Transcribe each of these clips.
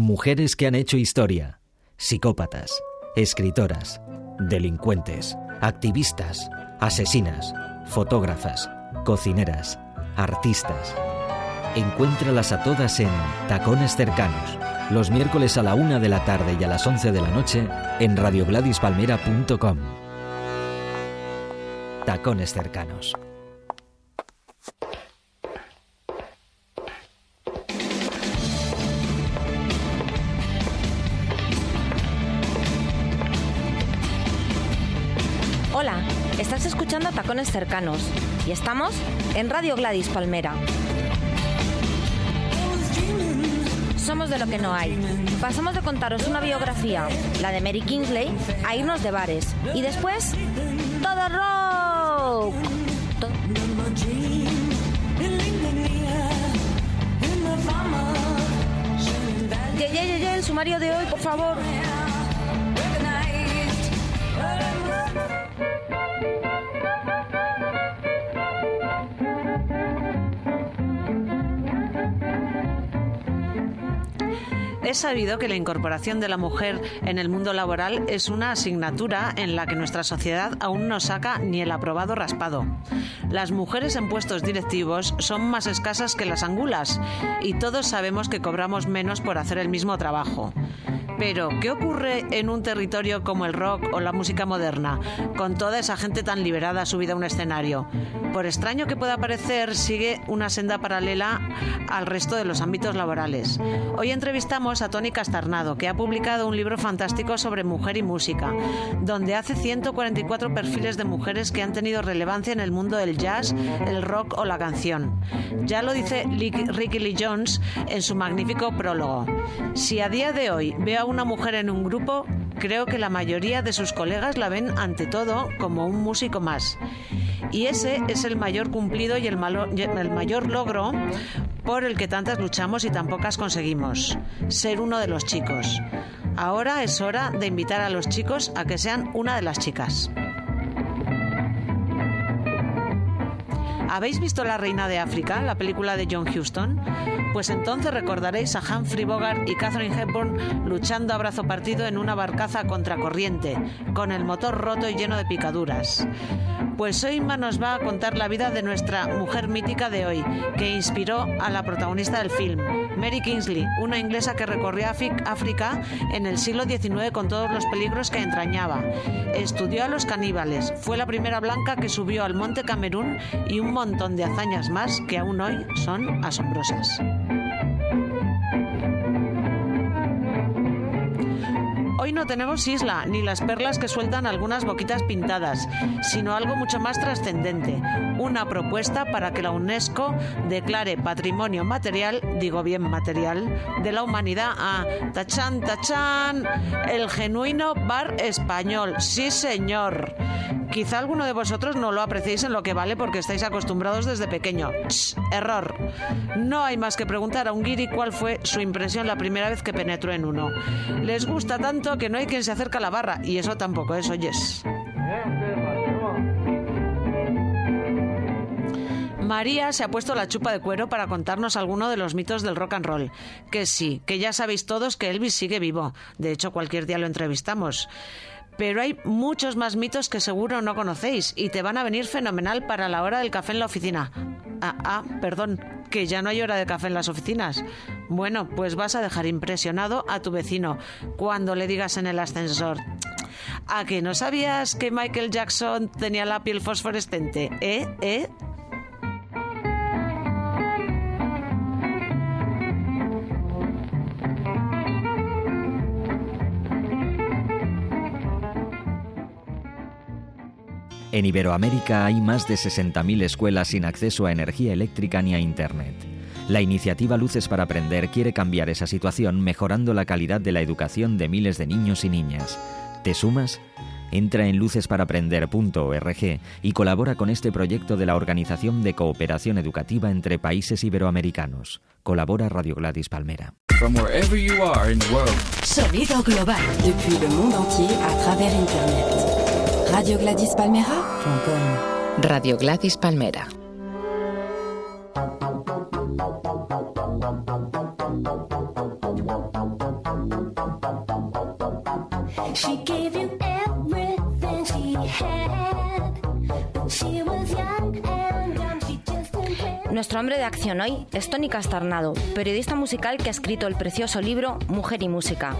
Mujeres que han hecho historia, psicópatas, escritoras, delincuentes, activistas, asesinas, fotógrafas, cocineras, artistas. Encuéntralas a todas en Tacones Cercanos, los miércoles a la una de la tarde y a las once de la noche en radiogladispalmera.com. Tacones Cercanos. Tacones Cercanos y estamos en Radio Gladys Palmera. Somos de lo que no hay. Pasamos de contaros una biografía, la de Mary Kingsley, a irnos de bares. Y después, todo rock. Ye, ye, ye, el sumario de hoy, por favor. Es sabido que la incorporación de la mujer en el mundo laboral es una asignatura en la que nuestra sociedad aún no saca ni el aprobado raspado. Las mujeres en puestos directivos son más escasas que las angulas y todos sabemos que cobramos menos por hacer el mismo trabajo. Pero, ¿qué ocurre en un territorio como el rock o la música moderna, con toda esa gente tan liberada subida a un escenario? Por extraño que pueda parecer, sigue una senda paralela al resto de los ámbitos laborales. Hoy entrevistamos a Tony Castarnado, que ha publicado un libro fantástico sobre mujer y música, donde hace 144 perfiles de mujeres que han tenido relevancia en el mundo del jazz, el rock o la canción. Ya lo dice Ricky Lee Jones en su magnífico prólogo. Si a día de hoy veo a una mujer en un grupo, creo que la mayoría de sus colegas la ven ante todo como un músico más. Y ese es el mayor cumplido y el, mayor logro por el que tantas luchamos y tan pocas conseguimos, ser uno de los chicos. Ahora es hora de invitar a los chicos a que sean una de las chicas. ¿Habéis visto La Reina de África, la película de John Huston? Pues entonces recordaréis a Humphrey Bogart y Catherine Hepburn luchando a brazo partido en una barcaza contracorriente, con el motor roto y lleno de picaduras. Pues hoy Inma nos va a contar la vida de nuestra mujer mítica de hoy, que inspiró a la protagonista del film, Mary Kingsley, una inglesa que recorrió África- en el siglo XIX con todos los peligros que entrañaba. Estudió a los caníbales, fue la primera blanca que subió al monte Camerún y un montón de hazañas más que aún hoy son asombrosas. Hoy no tenemos isla, ni las perlas que sueltan algunas boquitas pintadas, sino algo mucho más trascendente. Una propuesta para que la UNESCO declare patrimonio material, digo bien material, de la humanidad a Tachán, Tachán, el genuino bar español. Sí, señor. Quizá alguno de vosotros no lo apreciéis en lo que vale porque estáis acostumbrados desde pequeño. Error. No hay más que preguntar a un guiri cuál fue su impresión la primera vez que penetró en uno. Les gusta tanto que no hay quien se acerca a la barra y eso tampoco es, oyes. María se ha puesto la chupa de cuero para contarnos alguno de los mitos del rock and roll. Que sí, que ya sabéis todos que Elvis sigue vivo. De hecho, cualquier día lo entrevistamos. Pero hay muchos más mitos que seguro no conocéis y te van a venir fenomenal para la hora del café en la oficina. Ah, ah, perdón, que ya no hay hora de café en las oficinas. Bueno, pues vas a dejar impresionado a tu vecino cuando le digas en el ascensor. ¿A que no sabías que Michael Jackson tenía la piel fosforescente? ¿Eh? ¿Eh? En Iberoamérica hay más de 60.000 escuelas sin acceso a energía eléctrica ni a Internet. La iniciativa Luces para Aprender quiere cambiar esa situación mejorando la calidad de la educación de miles de niños y niñas. ¿Te sumas? Entra en lucesparaprender.org y colabora con este proyecto de la Organización de Cooperación Educativa entre Países Iberoamericanos. Colabora Radio Gladys Palmera. From wherever you are in the world, Sonido global. Depuis le monde entier à travers Internet. Radio Gladys Palmera? Radio Gladys Palmera. Nuestro hombre de acción hoy es Tony Castarnado, periodista musical que ha escrito el precioso libro Mujer y Música.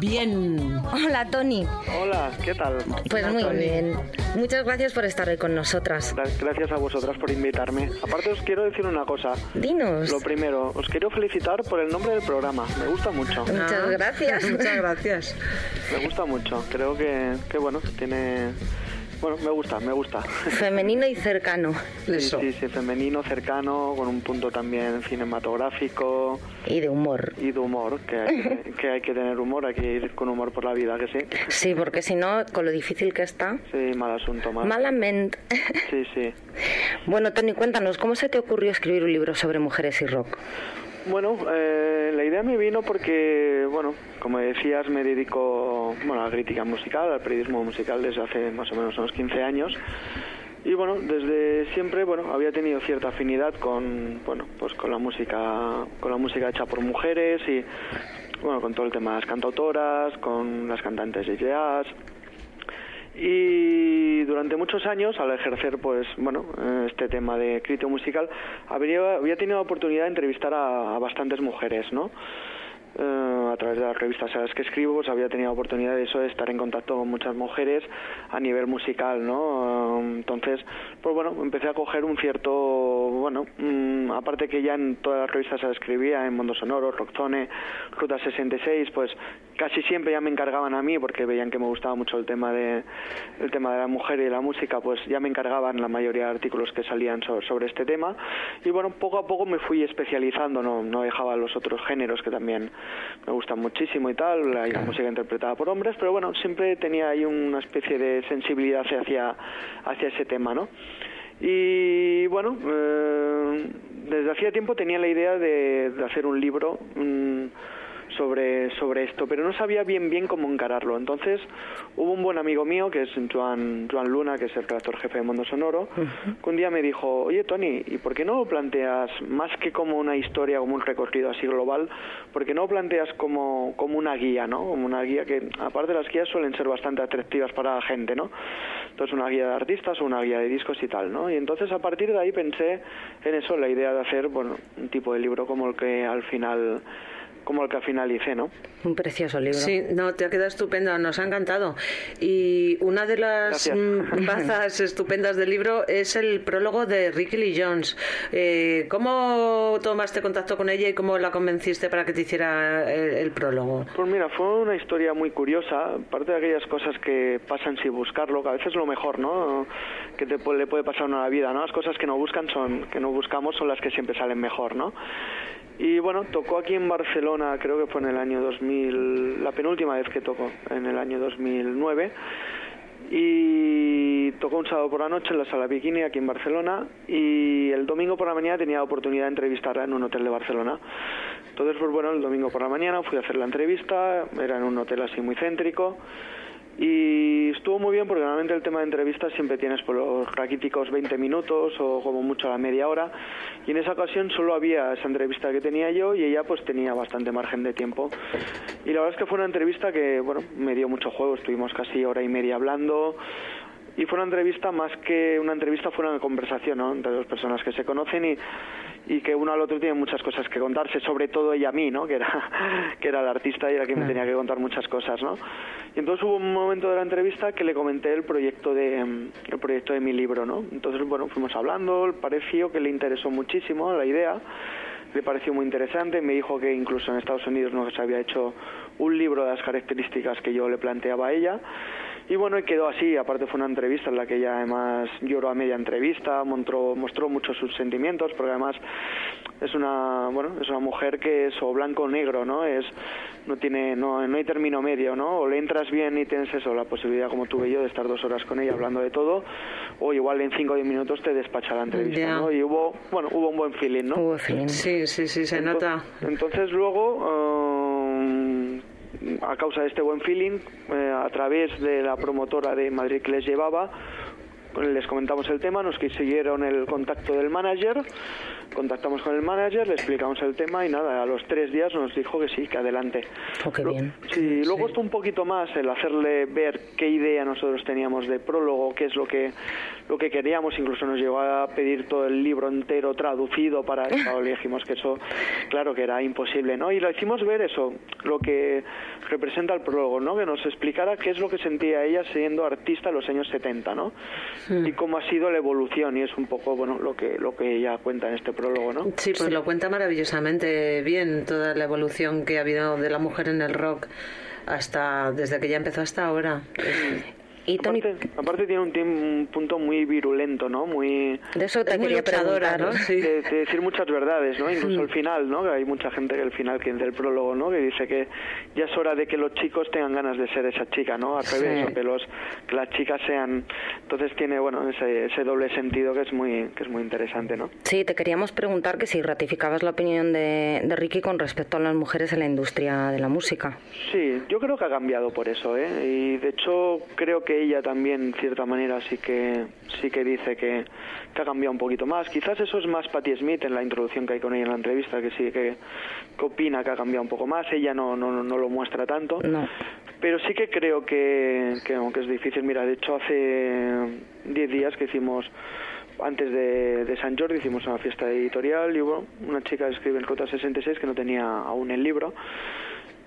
Bien. Hola Tony, Hola, ¿qué tal? pues ¿Cómo muy estáis? bien. Muchas gracias por estar hoy con nosotras. Gra- Gracias a vosotras por invitarme. Aparte os quiero decir una cosa. Dinos. Lo primero, os quiero felicitar por el nombre del programa. Me gusta mucho. Muchas Ah, gracias. Muchas gracias. Me gusta mucho. Creo que, que bueno, tiene... Bueno, me gusta, me gusta. Femenino y cercano. Eso. Sí, sí, femenino, cercano, con un punto también cinematográfico Y de humor. y de humor, que hay que, que hay que tener humor, hay que ir con humor por la vida, que sí. Sí, porque si no, con lo difícil que está. Sí, mal asunto, mal. Malamente. Sí, sí. Bueno, Tony, cuéntanos, ¿cómo se te ocurrió escribir un libro sobre mujeres y rock? Bueno, eh, la idea me vino porque, bueno, como decías, me dedico bueno, a la crítica musical, al periodismo musical desde hace más o menos unos 15 años. Y bueno, desde siempre, bueno, había tenido cierta afinidad con, bueno, pues con la música, con la música hecha por mujeres y, bueno, con todo el tema de las cantautoras, con las cantantes de jazz. Y durante muchos años, al ejercer, pues, bueno, eh, este tema de crítico musical, habría, había tenido la oportunidad de entrevistar a, a bastantes mujeres, ¿no? Eh, a través de las revistas a las que escribo, pues había tenido oportunidad de eso, de estar en contacto con muchas mujeres a nivel musical, ¿no? Eh, entonces, pues bueno, empecé a coger un cierto, bueno, mm, aparte que ya en todas las revistas las escribía, en Mundo Sonoro, Rockzone, Ruta 66, pues casi siempre ya me encargaban a mí porque veían que me gustaba mucho el tema de el tema de la mujer y de la música, pues ya me encargaban la mayoría de artículos que salían so- sobre este tema y bueno, poco a poco me fui especializando, no no dejaba los otros géneros que también me gustan muchísimo y tal, la, música interpretada por hombres, pero bueno, siempre tenía ahí una especie de sensibilidad hacia hacia ese tema, ¿no? Y bueno, eh, desde hacía tiempo tenía la idea de, de hacer un libro sobre, sobre esto, pero no sabía bien bien cómo encararlo. Entonces hubo un buen amigo mío, que es Joan, Joan Luna, que es el redactor jefe de Mundo Sonoro, que un día me dijo, oye Tony, ¿y por qué no lo planteas más que como una historia, como un recorrido así global, por qué no lo planteas como, como una guía, ¿no? Como una guía que, aparte las guías suelen ser bastante atractivas para la gente, ¿no? Entonces una guía de artistas o una guía de discos y tal, ¿no? Y entonces a partir de ahí pensé en eso, la idea de hacer, bueno, un tipo de libro como el que al final como el que al final hice, ¿no? Un precioso libro. Sí, no, te ha quedado estupendo, nos ha encantado. Y una de las mm, bazas estupendas del libro es el prólogo de Ricky Lee Jones. Eh, ¿Cómo tomaste contacto con ella y cómo la convenciste para que te hiciera el, el prólogo? Pues mira, fue una historia muy curiosa, parte de aquellas cosas que pasan sin buscarlo, que a veces lo mejor, ¿no? Que te, le puede pasar a uno a la vida, ¿no? Las cosas que no buscan son, que no buscamos son las que siempre salen mejor, ¿no? Y bueno, tocó aquí en Barcelona, creo que fue en el año 2000, la penúltima vez que tocó, en el año 2009. Y tocó un sábado por la noche en la sala Bikini aquí en Barcelona y el domingo por la mañana tenía la oportunidad de entrevistarla en un hotel de Barcelona. Entonces, pues bueno, el domingo por la mañana fui a hacer la entrevista, era en un hotel así muy céntrico y estuvo muy bien porque normalmente el tema de entrevistas siempre tienes por los raquíticos 20 minutos o como mucho la media hora. Y en esa ocasión solo había esa entrevista que tenía yo y ella pues tenía bastante margen de tiempo. Y la verdad es que fue una entrevista que bueno me dio mucho juego. Estuvimos casi hora y media hablando y fue una entrevista más que una entrevista fue una conversación ¿no? entre dos personas que se conocen y, y que uno al otro tiene muchas cosas que contarse sobre todo ella a mí no que era que era la artista y era quien me tenía que contar muchas cosas no y entonces hubo un momento de la entrevista que le comenté el proyecto de el proyecto de mi libro no entonces bueno fuimos hablando pareció que le interesó muchísimo la idea le pareció muy interesante, me dijo que incluso en Estados Unidos no se había hecho un libro de las características que yo le planteaba a ella y bueno, y quedó así, aparte fue una entrevista en la que ella además lloró a media entrevista, mostró, mostró mucho sus sentimientos, porque además es una, bueno, es una mujer que es o blanco o negro, ¿no? Es, no tiene, no, no hay término medio, ¿no? O le entras bien y tienes eso, la posibilidad como tuve yo de estar dos horas con ella hablando de todo, o igual en cinco o diez minutos te despacha la entrevista, Ya. ¿no? Y hubo, bueno, hubo un buen feeling, ¿no? Hubo feeling. Sí, sí, sí, se Ento- nota. Entonces luego, um, a causa de este buen feeling, eh, a través de la promotora de Madrid que les llevaba, les comentamos el tema, nos consiguieron el contacto del manager, contactamos con el manager, le explicamos el tema y nada, a los tres días nos dijo que sí, que adelante. Oh, qué bien. Sí, luego costó un poquito más el hacerle ver qué idea nosotros teníamos de prólogo, qué es lo que lo que queríamos, incluso nos llegó a pedir todo el libro entero traducido para eso, le dijimos que eso, claro que era imposible, ¿no? Y lo hicimos ver eso, lo que representa el prólogo, ¿no? Que nos explicara qué es lo que sentía ella siendo artista en los años 70, ¿no? Y cómo ha sido la evolución, y es un poco, bueno, lo que, lo que ella cuenta en este prólogo, ¿no? Sí, pues lo cuenta maravillosamente bien toda la evolución que ha habido de la mujer en el rock hasta desde que ya empezó hasta ahora. Y Tony, Aparte, aparte tiene un, un punto muy virulento, ¿no? Muy de eso te Es quería preguntar. ¿no? Sí. de, de decir muchas verdades, ¿no? Incluso el final, ¿no? Que hay mucha gente que el final que del prólogo, ¿no? Que dice que ya es hora de que los chicos tengan ganas de ser esa chica, ¿no? Al revés, Sí. o que los que las chicas sean. Entonces tiene, bueno, ese, ese doble sentido que es muy que es muy interesante, ¿no? Sí, te queríamos preguntar que si ratificabas la opinión de, de Ricky con respecto a las mujeres en la industria de la música. Sí, yo creo que ha cambiado por eso, ¿eh? Y de hecho creo que ella también, en cierta manera, sí que sí que dice que, que ha cambiado un poquito más. Quizás eso es más Patti Smith en la introducción que hay con ella en la entrevista, que sí que, que opina que ha cambiado un poco más. Ella no, no, no lo muestra tanto. No. Pero sí que creo que, que, aunque es difícil, mira, de hecho hace 10 días que hicimos, antes de, de San Jordi, hicimos una fiesta editorial y bueno, una chica escribe el Cota 66 que no tenía aún el libro.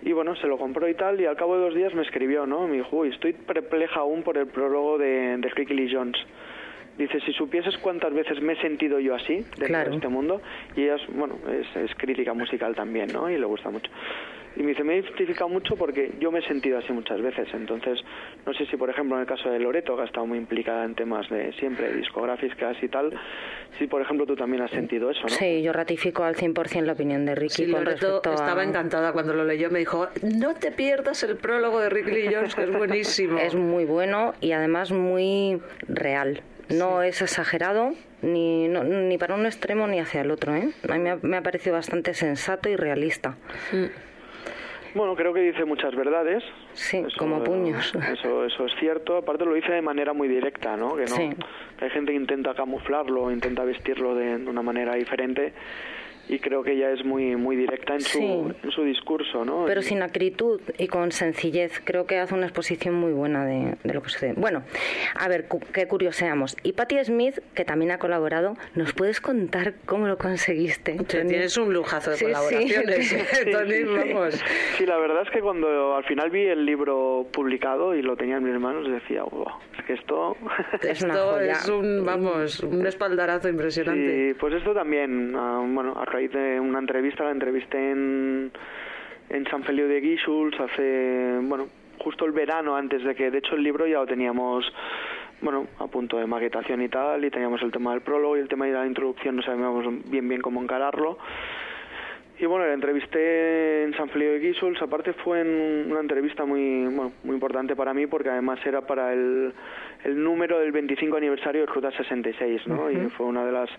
Y bueno, se lo compró y tal, y al cabo de dos días me escribió, ¿no? Me dijo, uy, estoy perpleja aún por el prólogo de, de Ricky Lee Jones. Dice, si supieses cuántas veces me he sentido yo así dentro Claro. de este mundo, y ella es, bueno, es, es crítica musical también, ¿no? Y le gusta mucho. Y me dice, me he identificado mucho porque yo me he sentido así muchas veces. Entonces, no sé si, por ejemplo, en el caso de Loreto, que ha estado muy implicada en temas de siempre, discográficas y tal, si, por ejemplo, tú también has sentido eso, ¿no? Sí, yo ratifico al 100% la opinión de Ricky Sí, con Loreto respecto a... estaba encantada cuando lo leyó. Me dijo, no te pierdas el prólogo de Rick Lee Jones, que es buenísimo. Es muy bueno y además muy real. No es exagerado ni, no- ni para un extremo ni hacia el otro. ¿eh? A mí me ha, me ha parecido bastante sensato y realista. Bueno, creo que dice muchas verdades. Sí, como puños. Eso, eso es cierto. Aparte lo dice de manera muy directa, ¿no? Que no Sí. hay gente que intenta camuflarlo, intenta vestirlo de, de una manera diferente. Y creo que ella es muy muy directa en su, Sí. en su discurso, ¿no? Pero Y- sin acritud y con sencillez. Creo que hace una exposición muy buena de, de lo que sucede. Bueno, a ver, cu- qué curioseamos. Y Patti Smith, que también ha colaborado, ¿nos puedes contar cómo lo conseguiste? Sí, Tony? tienes un lujazo de Sí, sí. colaboraciones, Sí, Tony, sí, vamos. Sí, la verdad es que cuando al final vi el libro publicado y lo tenía en mis manos, decía, wow, es que esto... Esto es un, vamos, un espaldarazo impresionante. Sí, pues esto también, ah, bueno, a raíz de una entrevista, la entrevisté en, en San Feliu de Guíxols hace, bueno, justo el verano antes de que, de hecho el libro ya lo teníamos, bueno, a punto de maquetación y tal, y teníamos el tema del prólogo y el tema de la introducción, no sabíamos bien bien cómo encararlo. Y bueno, la entrevisté en San Feliu de Guíxols, aparte fue en una entrevista muy, bueno, muy importante para mí porque además era para el, el número del 25 aniversario de Ruta 66, ¿no? Y fue una de las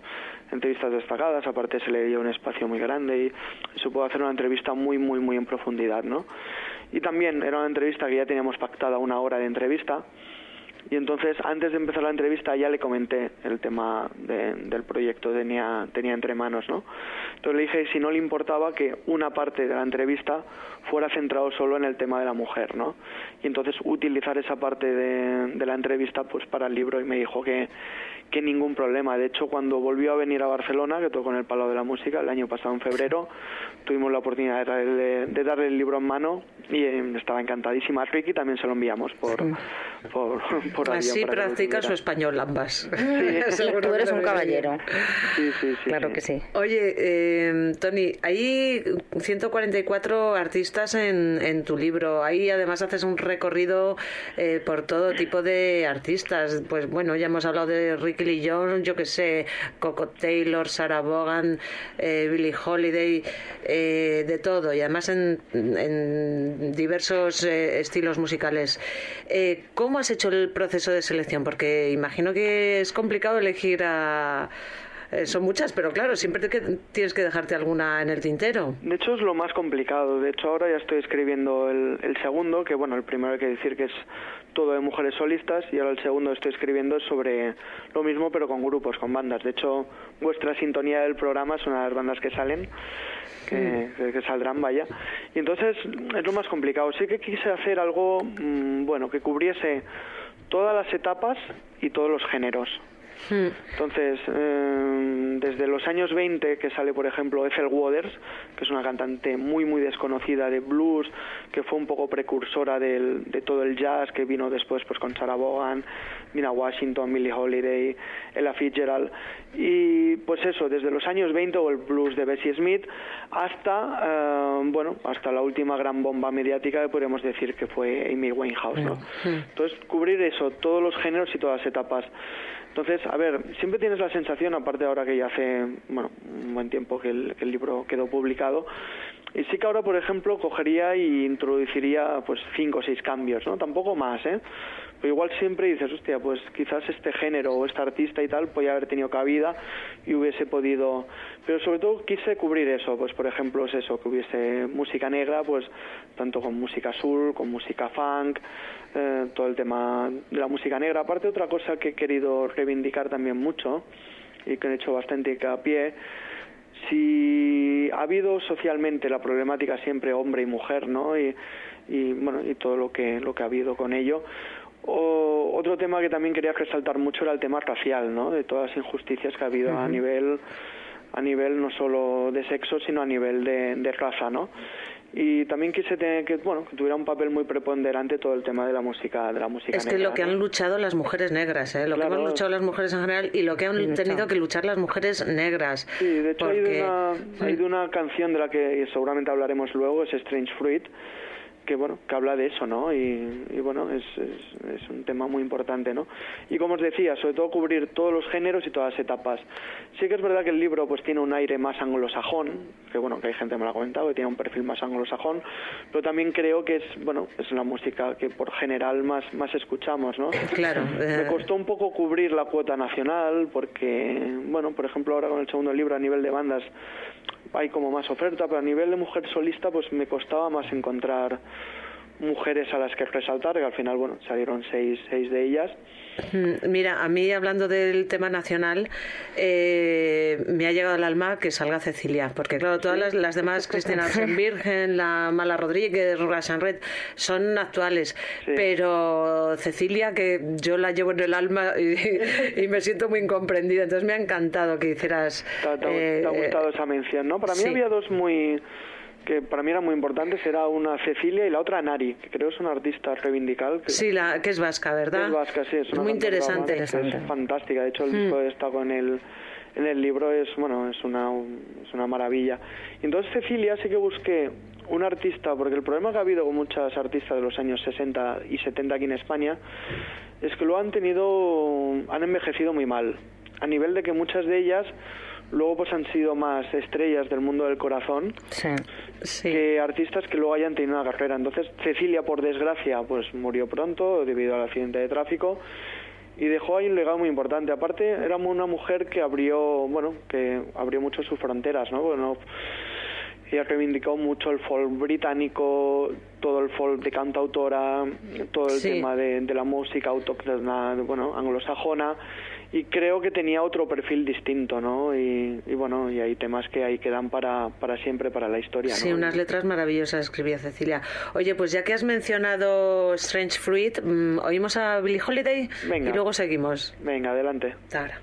entrevistas destacadas, aparte se le dio un espacio muy grande y se pudo hacer una entrevista muy, muy, muy en profundidad, ¿no? Y también era una entrevista que ya teníamos pactada una hora de entrevista, y entonces, antes de empezar la entrevista, ya le comenté el tema de- del proyecto tenía, tenía entre manos, ¿no? Entonces le dije si no le importaba que una parte de la entrevista fuera centrado solo en el tema de la mujer, ¿no? Y entonces utilizar esa parte de, de la entrevista pues para el libro y me dijo que, que ningún problema. De hecho, cuando volvió a venir a Barcelona, que tocó en el Palo de la Música, el año pasado en febrero, tuvimos la oportunidad de darle, de darle el libro en mano y eh, estaba encantadísima. A Ricky también se lo enviamos por, por, por Así practica su español ambas. Sí, Seguro tú eres un caballero. Sí, sí, sí. Claro sí. que sí. Oye, eh, Tony, hay 144 artistas en, en tu libro. Ahí además haces un recorrido eh, por todo tipo de artistas. Pues bueno, ya hemos hablado de Ricky Lee Jones, yo que sé, Coco Taylor, Sarah Vaughan, eh, Billie Holiday, eh, de todo. Y además en, en diversos eh, estilos musicales. Eh, ¿Cómo has hecho el proceso de selección? Porque imagino que es complicado elegir a Eh, son muchas, pero claro, siempre te tienes que dejarte alguna en el tintero. De hecho es lo más complicado. De hecho ahora ya estoy escribiendo el, el segundo, que bueno, el primero hay que decir que es todo de mujeres solistas y ahora el segundo estoy escribiendo es sobre lo mismo pero con grupos, con bandas. De hecho vuestra sintonía del programa es una de las bandas que salen, que, que- que saldrán, vaya. Y entonces es lo más complicado. Sí que quise hacer algo, mm, bueno, que cubriese todas las etapas y todos los géneros. Entonces, eh, desde los años 20, que sale, por ejemplo, Ethel Waters, que es una cantante muy, muy desconocida de blues, que fue un poco precursora del- de todo el jazz, que vino después pues con Sarah Vaughan, Nina Washington, Billie Holiday, Ella Fitzgerald. Y pues eso, desde los años 20, o el blues de Bessie Smith, hasta, eh, bueno, hasta la última gran bomba mediática que podríamos decir que fue Amy Winehouse, ¿no? Entonces, cubrir eso, todos los géneros y todas las etapas. Entonces, a ver, siempre tienes la sensación, aparte ahora que ya hace, bueno, un buen tiempo que el, libro quedó publicado, y sí que ahora, por ejemplo, cogería y introduciría pues cinco o seis cambios, ¿no? Tampoco más, ¿eh? Pero igual siempre dices, hostia, pues quizás este género o este artista y tal podía haber tenido cabida y hubiese podido... Pero sobre todo quise cubrir eso, pues por ejemplo es eso, que hubiese música negra, pues tanto con música soul, con música funk, eh, todo el tema de la música negra. Aparte otra cosa que he querido reivindicar también mucho y que he hecho bastante hincapié si ha habido socialmente la problemática siempre hombre y mujer, ¿no? Y, y, bueno, y todo lo que lo que ha habido con ello. O, otro tema que también quería resaltar mucho era el tema racial, ¿no? De todas las injusticias que ha habido a nivel a nivel no solo de sexo, sino a nivel de, de raza, ¿no? Y también quise tener que, bueno, que tuviera un papel muy preponderante todo el tema de la música, de la música Es que negra, lo que ¿no? han luchado las mujeres negras, ¿eh? lo que hemos luchado las mujeres en general y lo que han tenido que luchar las mujeres negras. Sí, de hecho hay, de Porque- una, hay de una canción de la que seguramente hablaremos luego, es Strange Fruit, que bueno, que habla de eso, ¿no? Y, y, bueno, es, es, es un tema muy importante, ¿no? Y como os decía, sobre todo cubrir todos los géneros y todas las etapas. Sí que es verdad que el libro pues tiene un aire más anglosajón, que bueno, que hay gente que me lo ha comentado, que tiene un perfil más anglosajón, pero también creo que es, bueno, es la música que por general más, más escuchamos, ¿no? Claro. Me eh, costó un poco cubrir la cuota nacional porque, bueno, por ejemplo, ahora con el segundo libro a nivel de bandas hay como más oferta, pero a nivel de mujer solista pues me costaba más encontrar mujeres a las que resaltar, que al final, bueno, salieron seis, seis de ellas. Mm, Mira, a mí hablando del tema nacional, eh, me ha llegado al alma que salga Cecilia, porque claro, todas las, las demás, Cristina Virgen, la Mala Rodríguez, Roxanne Red, son actuales, Sí. pero Cecilia, que yo la llevo en el alma y, y me siento muy incomprendida, entonces me ha encantado que hicieras... ¿Te, ha- te eh, te ha gustado esa mención, no? Para mí sí. había dos muy que para mí eran muy importantes, era una Cecilia y la otra Nari, que creo es una artista reivindical. Que Sí, la, que es vasca, ¿verdad? Es vasca, sí, es una muy interesante. que Es fantástica. De hecho, el disco está con el en el libro es bueno es una es una maravilla. Y entonces Cecilia sí que busqué un artista porque el problema que ha habido con muchas artistas de los años 60 y 70 aquí en España es que lo han tenido han envejecido muy mal a nivel de que muchas de ellas luego pues han sido más estrellas del mundo del corazón Sí. Sí. que artistas que luego hayan tenido una carrera. Entonces, Cecilia, por desgracia, pues murió pronto debido al accidente de tráfico y dejó ahí un legado muy importante. Aparte, era una mujer que abrió, bueno, que abrió mucho sus fronteras, ¿no? Bueno, ella reivindicó mucho el folk británico, todo el folk de cantautora, todo el Sí. tema de, de la música autóctona, bueno, anglosajona, y creo que tenía otro perfil distinto, ¿no? Y, y bueno, y hay temas que ahí quedan para, para siempre, para la historia, Sí, ¿no? unas letras maravillosas escribía Cecilia. Oye, pues ya que has mencionado Strange Fruit, mm, oímos a Billie Holiday Venga. y luego seguimos. Venga, adelante. Ahora.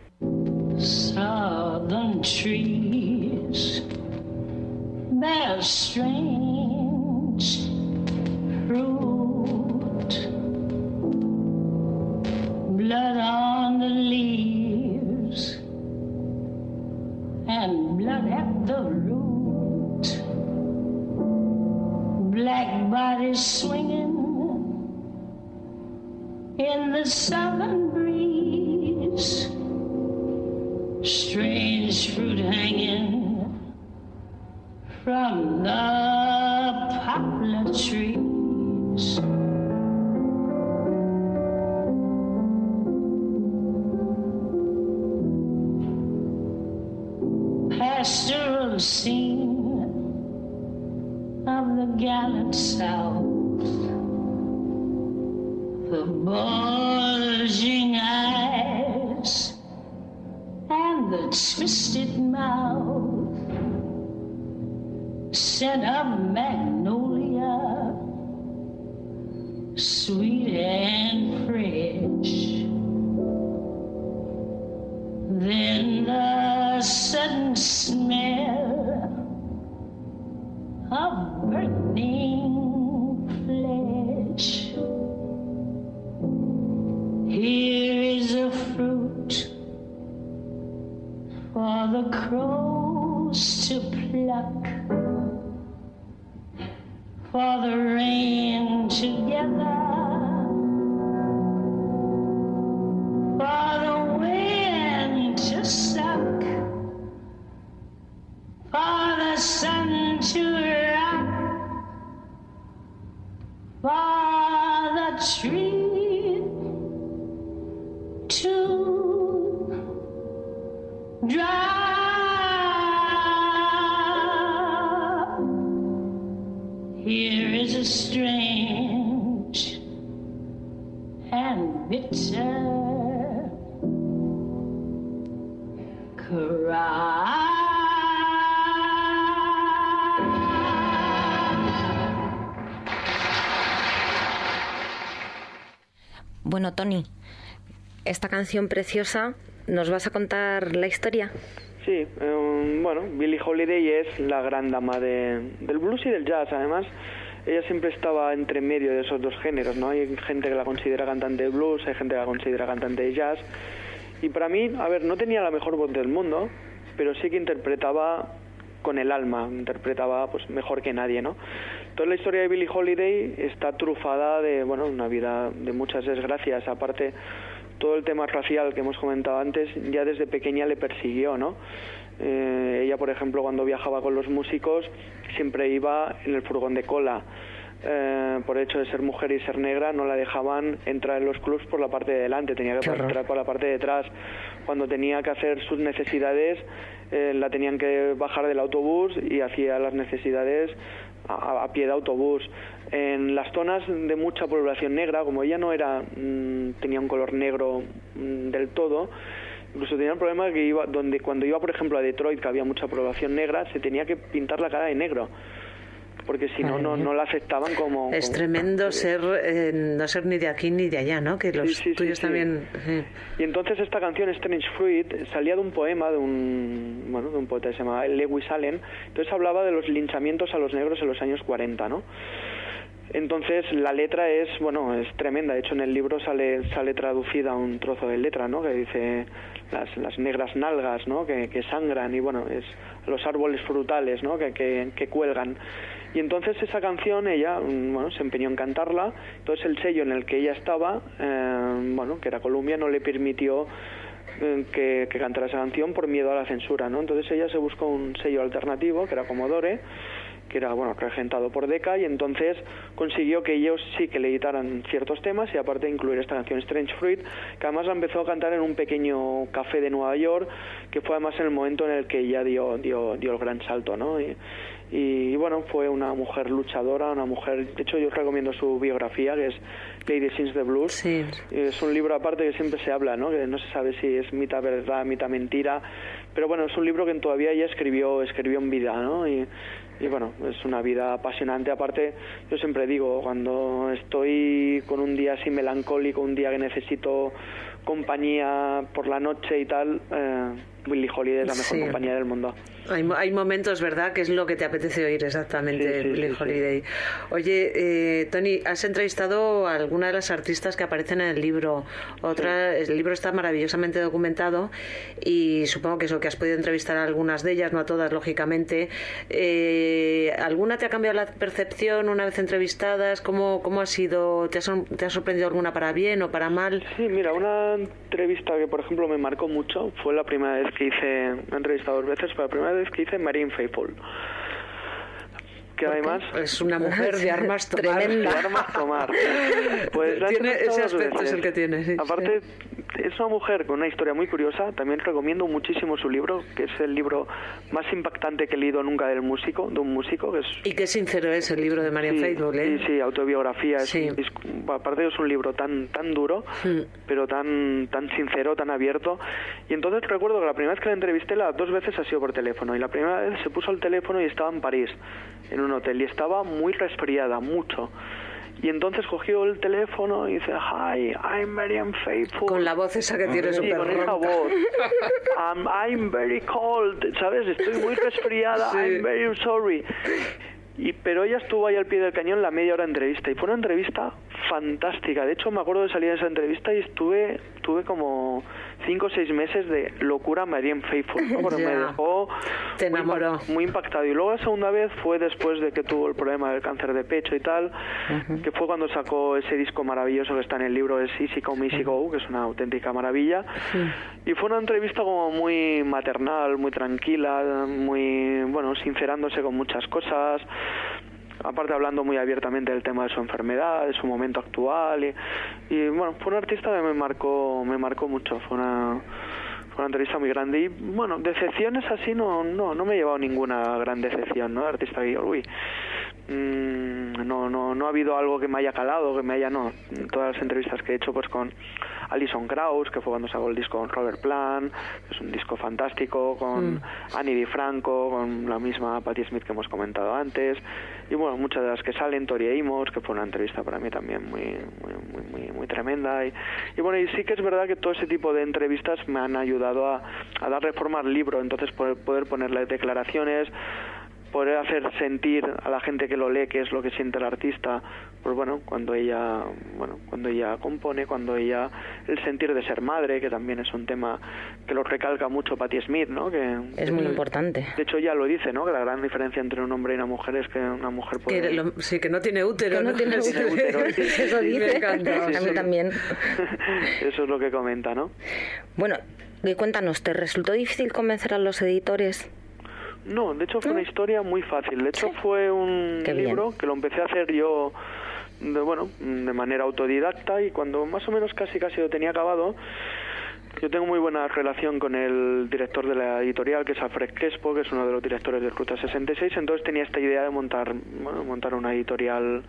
southern trees bear strange Tony, esta canción preciosa, ¿nos vas a contar la historia? Sí, eh, bueno, Billie Holiday es la gran dama de- del blues y del jazz, además. Ella siempre estaba entre medio de esos dos géneros, ¿no? Hay gente que la considera cantante de blues, hay gente que la considera cantante de jazz. Y para mí, a ver, no tenía la mejor voz del mundo, pero sí que interpretaba con el alma, interpretaba pues mejor que nadie, ¿no? Toda la historia de Billie Holiday está trufada de, bueno, una vida de muchas desgracias, aparte todo el tema racial que hemos comentado antes ya desde pequeña le persiguió, ¿no? Eh, ella, por ejemplo, cuando viajaba con los músicos siempre iba en el furgón de cola. Eh, por el hecho de ser mujer y ser negra no la dejaban entrar en los clubs por la parte de delante, tenía que entrar por la parte de atrás. Cuando tenía que hacer sus necesidades eh, la tenían que bajar del autobús y hacía las necesidades a, pie de autobús. En las zonas de mucha población negra, como ella no era mm, tenía un color negro mm, del todo, incluso tenía el problema que iba donde cuando iba por ejemplo a Detroit que había mucha población negra se tenía que pintar la cara de negro porque si no no, no la aceptaban como Es como- tremendo ser eh, no ser ni de aquí ni de allá, ¿no? Que los Sí, sí, sí, tuyos sí. también. Y entonces esta canción, Strange Fruit, salía de un poema de un, bueno, de un poeta que se llamaba Lewis Allen. Entonces hablaba de los linchamientos a los negros en los años 40, ¿no? Entonces la letra es, bueno, es tremenda. De hecho en el libro sale, sale traducida un trozo de letra, ¿no? Que dice las, las negras nalgas, ¿no? Que, que sangran y bueno, es los árboles frutales, ¿no? Que, que, que cuelgan. Y entonces esa canción ella, mm, bueno, se empeñó en cantarla. Entonces el sello en el que ella estaba, eh, bueno, que era Columbia, no le permitió eh, que, que cantara esa canción por miedo a la censura, ¿no? Entonces ella se buscó un sello alternativo, que era Commodore, que era bueno regentado por Decca y entonces consiguió que ellos sí que le editaran ciertos temas y aparte incluir esta canción Strange Fruit que además la empezó a cantar en un pequeño café de Nueva York que fue además en el momento en el que ella dio dio, dio el gran salto ¿no? y, y, bueno fue una mujer luchadora una mujer de hecho yo os recomiendo su biografía que es Lady Sings the Blues Sí. es un libro aparte que siempre se habla, ¿no? Que no se sabe si es mitad verdad, mitad mentira, pero bueno, es un libro que todavía ella escribió, escribió en vida, ¿no? Y, y bueno, es una vida apasionante. Aparte, yo siempre digo, cuando estoy con un día así melancólico, un día que necesito compañía por la noche y tal, eh, Billie Holiday es la mejor Sí. compañía del mundo. Hay, hay momentos, ¿verdad?, que es lo que te apetece oír exactamente, Sí, sí, sí. Holiday. Oye, eh, Tony, has entrevistado a alguna de las artistas que aparecen en el libro. Otra, El libro está maravillosamente documentado y supongo que eso, que has podido entrevistar a algunas de ellas, no a todas, lógicamente. Eh, ¿Alguna te ha cambiado la percepción una vez entrevistadas? ¿Cómo, cómo ha sido? ¿Te ha, ¿Te ha sorprendido alguna para bien o para mal? Sí, mira, una entrevista que, por ejemplo, me marcó mucho fue la primera vez que hice, me he entrevistado dos veces, pero la primera vez que hice Marine Faithful. Que además... Es una mujer de armas tomar. de armas tomar. Pues Tiene- ese aspecto es el que tiene, sí. Aparte, es una mujer con una historia muy curiosa. También recomiendo muchísimo su libro, que es el libro más impactante que he leído nunca del músico, de un músico, que es Y qué sincero es el libro de Marian Sí, Faithfull, ¿eh? Sí, sí, autobiografía. es Sí. un disco- aparte es un libro tan tan duro, Mm. pero tan tan sincero, tan abierto. Y entonces recuerdo que la primera vez que la entrevisté, las dos veces ha sido por teléfono. Y la primera vez se puso al teléfono y estaba en París, en un hotel. Y estaba muy resfriada, mucho. Y entonces cogió el teléfono y dice, Hi, I'm Marian Faithful. Con la voz esa que tiene Sí, con esa voz. Um, I'm very cold, ¿sabes? Estoy muy resfriada. Sí. I'm very sorry. Y, pero ella estuvo ahí al pie del cañón la media hora de entrevista y fue una entrevista fantástica. De hecho, me acuerdo de salir de esa entrevista y estuve, tuve como cinco o seis meses de locura Marianne Faithfull, ¿no? porque me dejó Te muy, impact- enamoró. muy impactado. Y luego la segunda vez fue después de que tuvo el problema del cáncer de pecho y tal, que fue cuando sacó ese disco maravilloso que está en el libro, es Easy Come Easy Go, que es una auténtica maravilla. Y fue una entrevista como muy maternal, muy tranquila, muy, bueno, sincerándose con muchas cosas. Aparte hablando muy abiertamente del tema de su enfermedad, de su momento actual y, y, bueno, fue un artista que me marcó, me marcó mucho, fue una una entrevista muy grande y bueno, decepciones así no, no, no me he llevado ninguna gran decepción, ¿no? Artista que uy, mm, no, no, no ha habido algo que me haya calado, que me haya, no. Todas las entrevistas que he hecho pues con Alison Krauss, que fue cuando sacó el disco con Robert Plant, que es un disco fantástico, con Annie DiFranco, con la misma Patti Smith que hemos comentado antes, y bueno, muchas de las que salen, Tori Amos, que fue una entrevista para mí también muy, muy, muy, muy, muy tremenda, y, y bueno, y sí que es verdad que todo ese tipo de entrevistas me han ayudado a, a darle forma al libro, entonces poder, poder ponerle declaraciones, poder hacer sentir a la gente que lo lee qué es lo que siente el artista pues bueno cuando ella bueno cuando ella compone cuando ella el sentir de ser madre que también es un tema que lo recalca mucho Patti Smith no que Es muy importante. de hecho ya lo dice no que la gran diferencia entre un hombre y una mujer es que una mujer puede Que lo- sí, que no tiene útero. Que no tiene útero. Eso dice. encanta. A mí también. eso es lo que comenta no Bueno, y cuéntanos, ¿te resultó difícil convencer a los editores? No, de hecho fue una historia muy fácil. De hecho fue un Qué bien. libro que lo empecé a hacer yo, de, bueno, de manera autodidacta y cuando más o menos casi casi lo tenía acabado, yo tengo muy buena relación con el director de la editorial, que es Alfred Crespo, que es uno de los directores de Ruta 66, entonces tenía esta idea de montar, bueno, montar una editorial,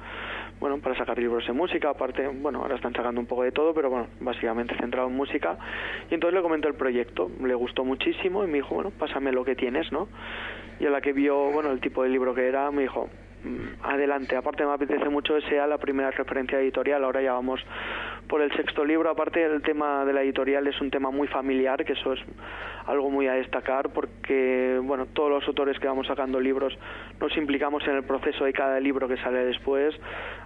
bueno, para sacar libros de música, aparte, bueno, ahora están sacando un poco de todo, pero bueno, básicamente centrado en música, y entonces le comenté el proyecto, le gustó muchísimo y me dijo, bueno, pásame lo que tienes, ¿no? Y a la que vio, bueno, el tipo de libro que era, me dijo, "Mm, adelante, aparte me apetece mucho que sea la primera referencia editorial, ahora ya vamos por el sexto libro, aparte el tema de la editorial es un tema muy familiar, que eso es algo muy a destacar porque, bueno, todos los autores que vamos sacando libros nos implicamos en el proceso de cada libro que sale después,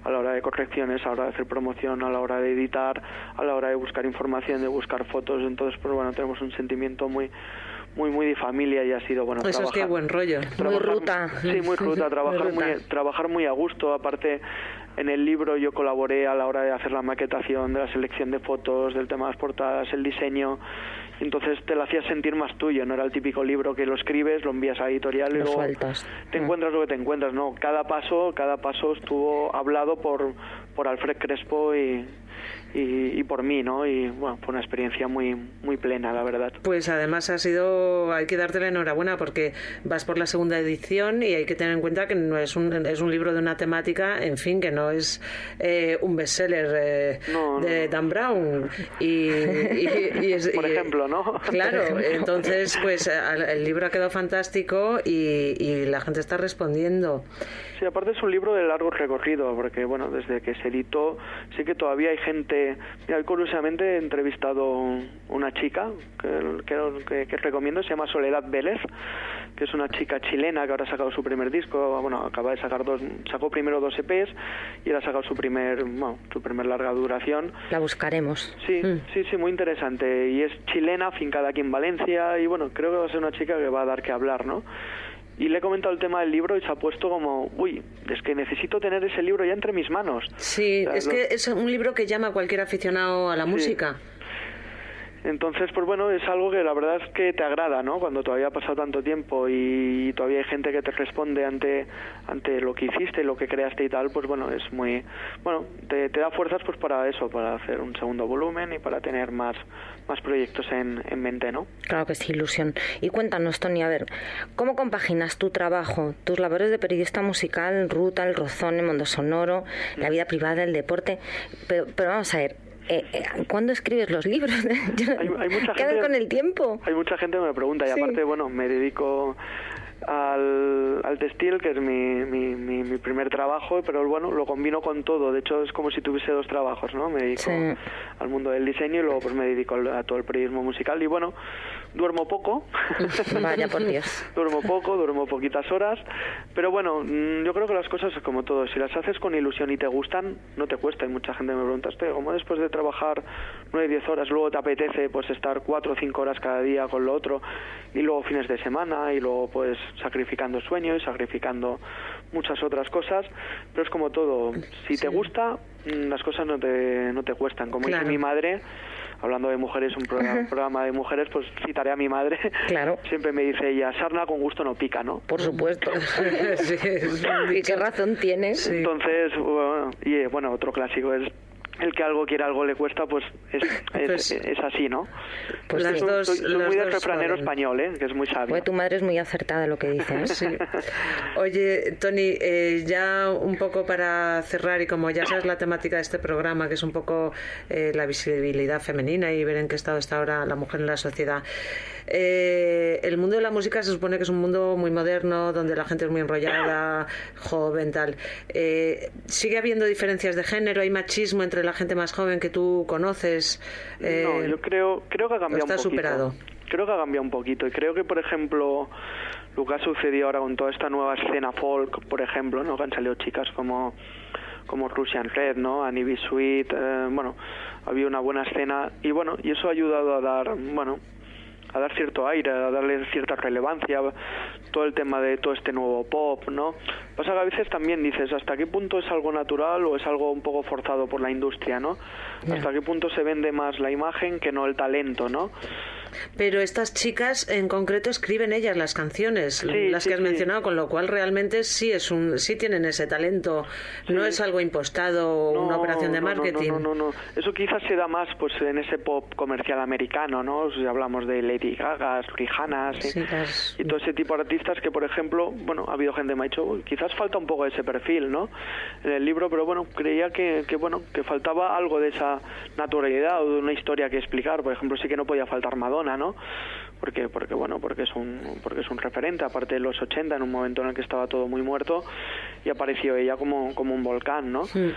a la hora de correcciones, a la hora de hacer promoción, a la hora de editar, a la hora de buscar información, de buscar fotos, entonces, pues bueno, tenemos un sentimiento muy muy muy de familia y ha sido bueno Eso es trabajar- que buen rollo. Muy ruta. Sí, muy ruta, trabajar Muy muy, ruta. trabajar muy a gusto. Aparte, en el libro yo colaboré a la hora de hacer la maquetación, de la selección de fotos, del tema de las portadas, el diseño. Entonces te lo hacías sentir más tuyo, no era el típico libro que lo escribes, lo envías a editorial y Lo luego sueltas. te Mm. encuentras lo que te encuentras. No, cada paso, cada paso estuvo hablado por, por Alfred Crespo y, y, y por mí, ¿no? Y bueno, fue una experiencia muy, muy plena, la verdad. Pues además ha sido, hay que darte la enhorabuena porque vas por la segunda edición y hay que tener en cuenta que no es un, es un libro de una temática, en fin, que no es eh, un bestseller eh, No, no, de. Dan Brown. Y, y- y es- Por ejemplo, ¿no? Claro, entonces pues el libro ha quedado fantástico y, y la gente está respondiendo. Sí, aparte es un libro de largo recorrido, porque bueno, desde que se editó, sí que todavía hay gente. Mira, curiosamente he entrevistado una chica que, que, que- que recomiendo, se llama Soledad Vélez, que es una chica chilena que ahora ha sacado su primer disco, bueno, acaba de sacar dos, sacó primero dos EPs y ahora ha sacado su primer, bueno, su primer larga duración. La buscaremos. Sí, Mm. sí, sí, muy interesante. Y es chilena, fincada aquí en Valencia, y bueno, creo que va a ser una chica que va a dar que hablar, ¿no? Y le he comentado el tema del libro y se ha puesto como, uy, es que necesito tener ese libro ya entre mis manos. Sí, O sea, es lo- que es un libro que llama a cualquier aficionado a la música. Entonces, pues bueno, es algo que la verdad es que te agrada, ¿no? Cuando todavía ha pasado tanto tiempo y todavía hay gente que te responde ante ante lo que hiciste, lo que creaste y tal, pues bueno, es muy bueno, te, te da fuerzas pues para eso, para hacer un segundo volumen y para tener más más proyectos en, en mente, ¿no? Claro que sí, ilusión. Y cuéntanos, Tony, a ver, ¿cómo compaginas tu trabajo, tus labores de periodista musical, Ruta, El Rozón, El Mundo Sonoro, la vida privada, el deporte? Pero, pero vamos a ver, eh, eh, ¿cuándo escribes los libros? Hay, hay mucha ¿Qué haces gente con el tiempo? Hay mucha gente que me pregunta y Sí. aparte, bueno, me dedico al, al textil, que es mi, mi, mi, mi primer trabajo, pero bueno, lo combino con todo. De hecho, es como si tuviese dos trabajos, ¿no? Me dedico Sí. al mundo del diseño y luego pues me dedico a todo el periodismo musical y bueno, duermo poco. Vaya por Dios. duermo poco, duermo poquitas horas, pero bueno, mm, yo creo que las cosas es como todo, si las haces con ilusión y te gustan, no te cuesta. Y mucha gente me pregunta, "Hostia, ¿cómo después de trabajar 9, 10 horas, luego te apetece pues estar 4 o 5 horas cada día con lo otro y luego fines de semana y luego pues sacrificando sueños y sacrificando muchas otras cosas, pero es como todo, si te gusta, mm, las cosas no te, no te cuestan. Como Claro. dice mi madre, hablando de mujeres, un programa, programa de mujeres, pues citaré a mi madre. Claro. Siempre me dice ella, sarna con gusto no pica, ¿no? Por supuesto. Sí, ¿Y qué razón tienes? Entonces, bueno, y eh, bueno, otro clásico es el que algo quiere, algo le cuesta, pues es, es, Pues- es así, ¿no? Pues Las sí. dos- soy, soy las muy del dos refranero valen. español, ¿eh? Que es muy sabio. Pues tu madre es muy acertada lo que dice. ¿eh? Sí. Oye, Tony, eh, ya un poco para cerrar y como ya sabes la temática de este programa, que es un poco eh, la visibilidad femenina y ver en qué estado está ahora la mujer en la sociedad. Eh, el mundo de la música se supone que es un mundo muy moderno, donde la gente es muy enrollada, joven, tal. Eh, ¿Sigue habiendo diferencias de género? ¿Hay machismo entre la gente más joven que tú conoces? Eh, no, yo creo, creo que ha cambiado está un poquito. superado. Creo que ha cambiado un poquito y creo que, por ejemplo, lo que ha sucedido ahora con toda esta nueva escena folk, por ejemplo, ¿no? Que han salido chicas como como Russian Red, ¿no? Annie Sweet, eh, bueno, había una buena escena y bueno, y eso ha ayudado a dar, bueno, a dar cierto aire, a darle cierta relevancia, todo el tema de todo este nuevo pop, ¿no? Pasa que a veces también dices, ¿hasta qué punto es algo natural o es algo un poco forzado por la industria, ¿no? ¿Hasta qué punto se vende más la imagen que no el talento, ¿no? Pero estas chicas en concreto escriben ellas las canciones, Sí, las sí, que has sí. mencionado, con lo cual realmente sí es un, sí tienen ese talento, no es algo impostado o una operación de marketing. No, no, no, no. Eso quizás se da más pues en ese pop comercial americano, ¿no? Si hablamos de Lady Gaga, Rihanna, y todo ese tipo de artistas que, por ejemplo, bueno, ha habido gente que me ha dicho, "Uy, quizás falta un poco de ese perfil, ¿no? En el libro, pero bueno, creía que, que, bueno, que faltaba algo de esa naturalidad o de una historia que explicar. Por ejemplo, sí que no podía faltar Madonna, ¿no? Porque, porque bueno, porque es un, porque es un referente, aparte de los 80, en un momento en el que estaba todo muy muerto, y apareció ella como, como un volcán, ¿no? Pero,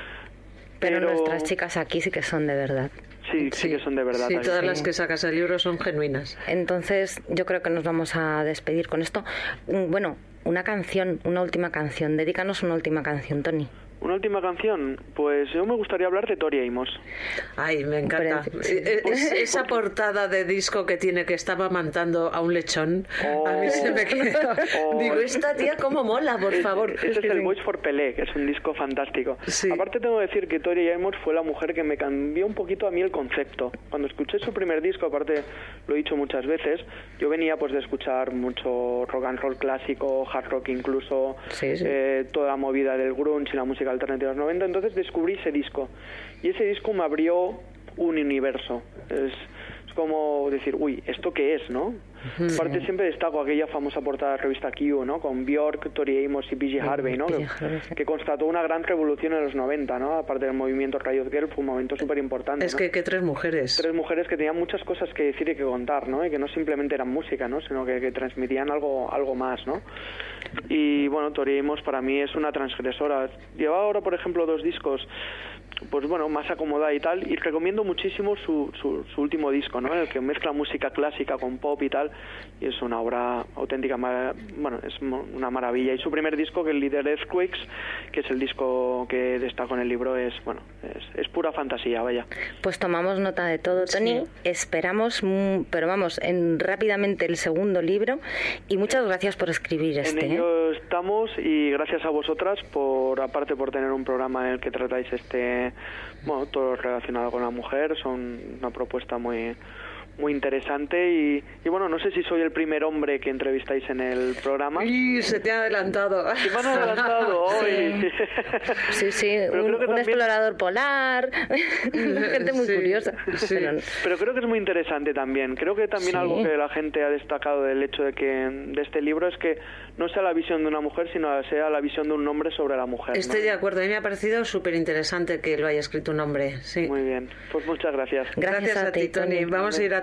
Pero- nuestras chicas aquí sí que son de verdad. Sí, sí, que son de verdad. Sí, todas las que sacas el libro son genuinas. Entonces, yo creo que nos vamos a despedir con esto. Bueno, una canción, una última canción. Dedícanos una última canción, Tony. Una última canción, pues yo me gustaría hablar de Tori Amos. Ay, me encanta. Eh, es- esa portada de disco que tiene que estaba amantando a un lechón, a mí se me quedó. Oh. Digo, esta tía cómo mola, por favor. Ese es el Voice for Pelé, que es un disco fantástico. Sí. Aparte tengo que decir que Tori Amos fue la mujer que me cambió un poquito a mí el concepto. Cuando escuché su primer disco, aparte lo he dicho muchas veces, yo venía pues de escuchar mucho rock and roll clásico, hard rock incluso, Sí, sí. eh, toda la movida del grunge y la música alternativa de los 90, entonces descubrí ese disco. Y ese disco me abrió un universo. Es, es como decir, uy, ¿esto qué es, no? Aparte siempre destaco aquella famosa portada de la revista Q, ¿no? Con Bjork, Tori Amos y PG Harvey, ¿no? Que, sí. que constató una gran revolución en los 90, ¿no? Aparte del movimiento Riot Girl, fue un momento súper importante, Es ¿no? que, que tres mujeres. Tres mujeres que tenían muchas cosas que decir y que contar, ¿no? Y que no simplemente eran música, ¿no? Sino que, que transmitían algo, algo más, ¿no? Y bueno, Tori Amos para mí es una transgresora. Lleva ahora, por ejemplo, dos discos, pues bueno, más acomodada y tal, y recomiendo muchísimo su, su, su último disco, ¿no? En el que mezcla música clásica con pop y tal, y es una obra auténtica, bueno, es mo- una maravilla. Y su primer disco, que es el Líder Earthquakes, que es el disco que destaco en el libro, es, bueno, es, es pura fantasía, vaya. Pues tomamos nota de todo, Tony. Esperamos, mm, pero vamos, en rápidamente el segundo libro. Y muchas gracias por escribir En este. ¿eh? Estamos y gracias a vosotras por, aparte por tener un programa en el que tratáis este, bueno, todo relacionado con la mujer, son una propuesta muy muy interesante y, y bueno, no sé si soy el primer hombre que entrevistáis en el programa. Y se te ha adelantado. Se me han adelantado hoy. Sí, sí, Pero un, un también- explorador polar, gente muy Sí, curiosa. sí. Pero- Pero creo que es muy interesante también. Creo que también Sí. algo que la gente ha destacado del hecho de que de este libro es que no sea la visión de una mujer, sino sea la visión de un hombre sobre la mujer. ¿no? Estoy de acuerdo, a mí me ha parecido súper interesante que lo haya escrito un hombre. Sí. Muy bien. Pues muchas gracias. Gracias a a ti, ti, Tony. Tony. Vamos a ir a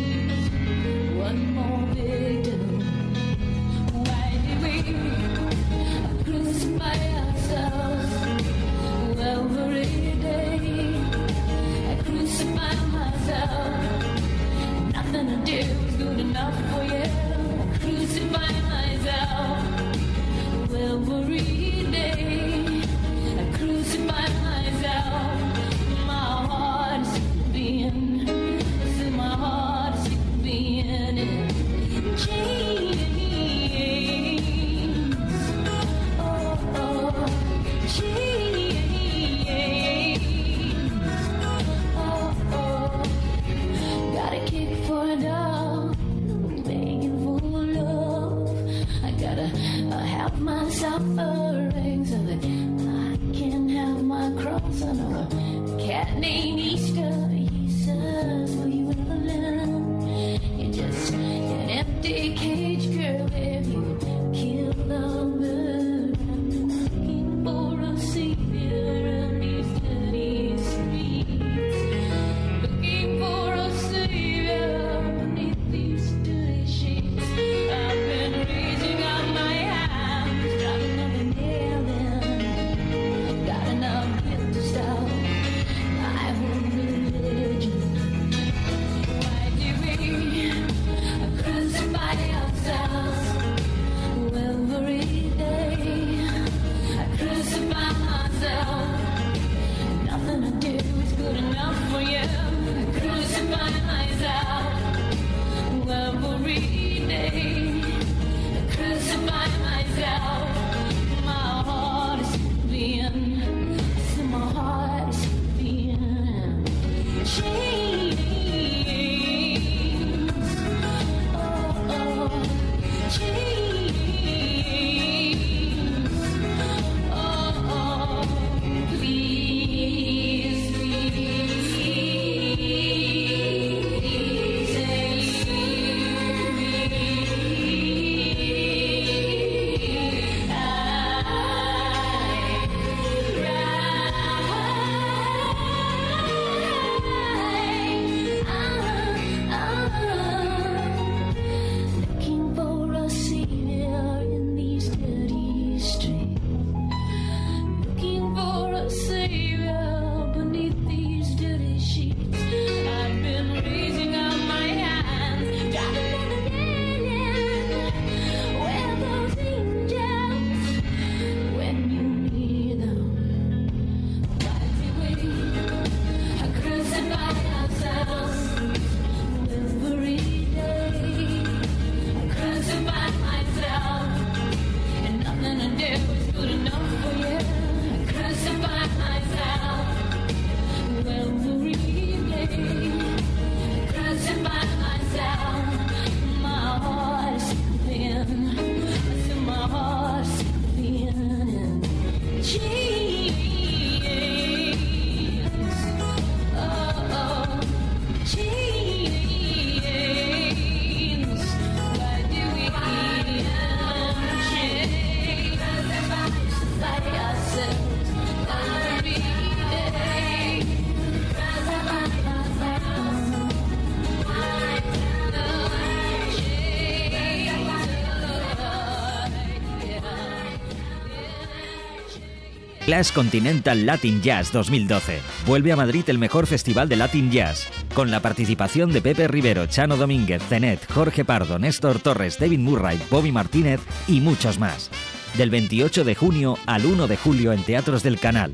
Clash Continental Latin Jazz 2012. Vuelve a Madrid el mejor festival de Latin Jazz, con la participación de Pepe Rivero, Chano Domínguez, Zenet, Jorge Pardo, Néstor Torres, David Murray, Bobby Martínez y muchos más. Del 28 de junio al 1 de julio en Teatros del Canal.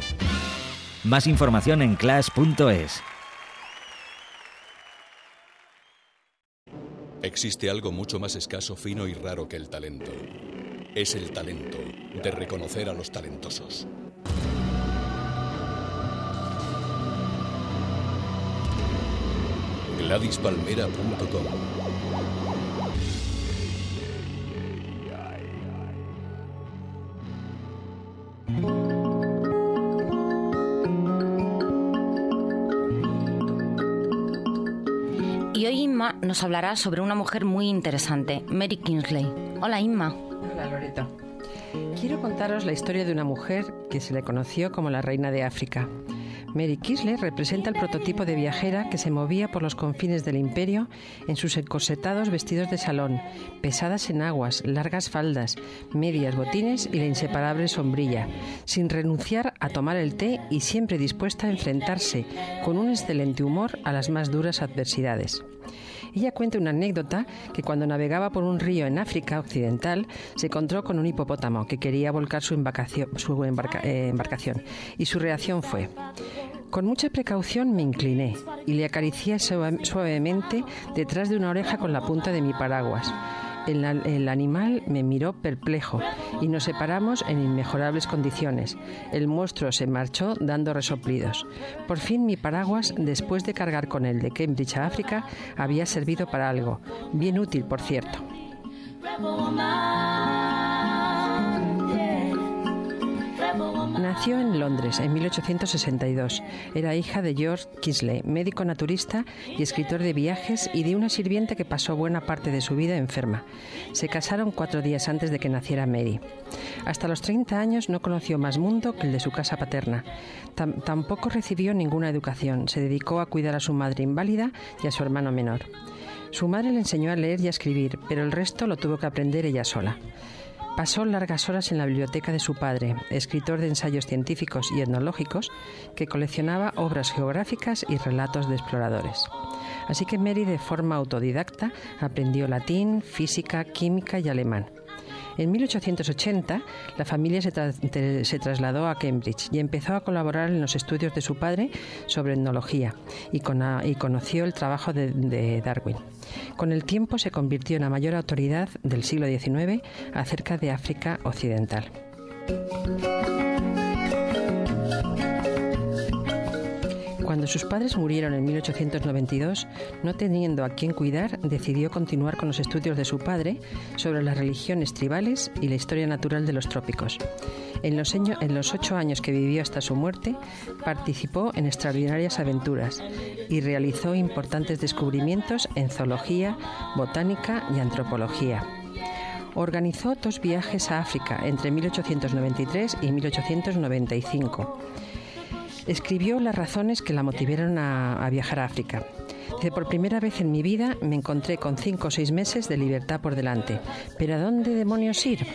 Más información en clash.es. Existe algo mucho más escaso, fino y raro que el talento. Es el talento de reconocer a los talentosos. GladysPalmera.com Y hoy Inma nos hablará sobre una mujer muy interesante, Mary Kingsley. Hola Inma. Hola Loreto. Quiero contaros la historia de una mujer que se le conoció como la reina de África. Mary Kingsley representa el prototipo de viajera que se movía por los confines del imperio en sus encorsetados vestidos de salón, pesadas en aguas, largas faldas, medias botines y la inseparable sombrilla, sin renunciar a tomar el té y siempre dispuesta a enfrentarse con un excelente humor a las más duras adversidades. Ella cuenta una anécdota que cuando navegaba por un río en África Occidental se encontró con un hipopótamo que quería volcar su, embarcación, su embarca- eh, embarcación y su reacción fue con mucha precaución me incliné y le acaricié suave- suavemente detrás de una oreja con la punta de mi paraguas. El, el animal me miró perplejo y nos separamos en inmejorables condiciones. El monstruo se marchó dando resoplidos. Por fin mi paraguas, después de cargar con él de Cambridge a África, había servido para algo. Bien útil, por cierto. Nació en Londres en 1862. Era hija de George Kingsley, médico naturista y escritor de viajes, y de una sirvienta que pasó buena parte de su vida enferma. Se casaron cuatro días antes de que naciera Mary. Hasta los 30 años no conoció más mundo que el de su casa paterna. Tam- tampoco recibió ninguna educación. Se dedicó a cuidar a su madre inválida y a su hermano menor. Su madre le enseñó a leer y a escribir, pero el resto lo tuvo que aprender ella sola. Pasó largas horas en la biblioteca de su padre, escritor de ensayos científicos y etnológicos, que coleccionaba obras geográficas y relatos de exploradores. Así que Mary, de forma autodidacta, aprendió latín, física, química y alemán. En 1880, la familia se, trasladó a Cambridge y empezó a colaborar en los estudios de su padre sobre etnología y, conoció el trabajo de Darwin. Con el tiempo se convirtió en la mayor autoridad del siglo XIX acerca de África Occidental. Cuando sus padres murieron en 1892, no teniendo a quién cuidar, decidió continuar con los estudios de su padre sobre las religiones tribales y la historia natural de los trópicos. En los, en los ocho años que vivió hasta su muerte, participó en extraordinarias aventuras y realizó importantes descubrimientos en zoología, botánica y antropología. Organizó dos viajes a África entre 1893 y 1895. Escribió las razones que la motivaron a, viajar a África. Dice, por primera vez en mi vida me encontré con cinco o seis meses de libertad por delante. ¿Pero a dónde demonios ir?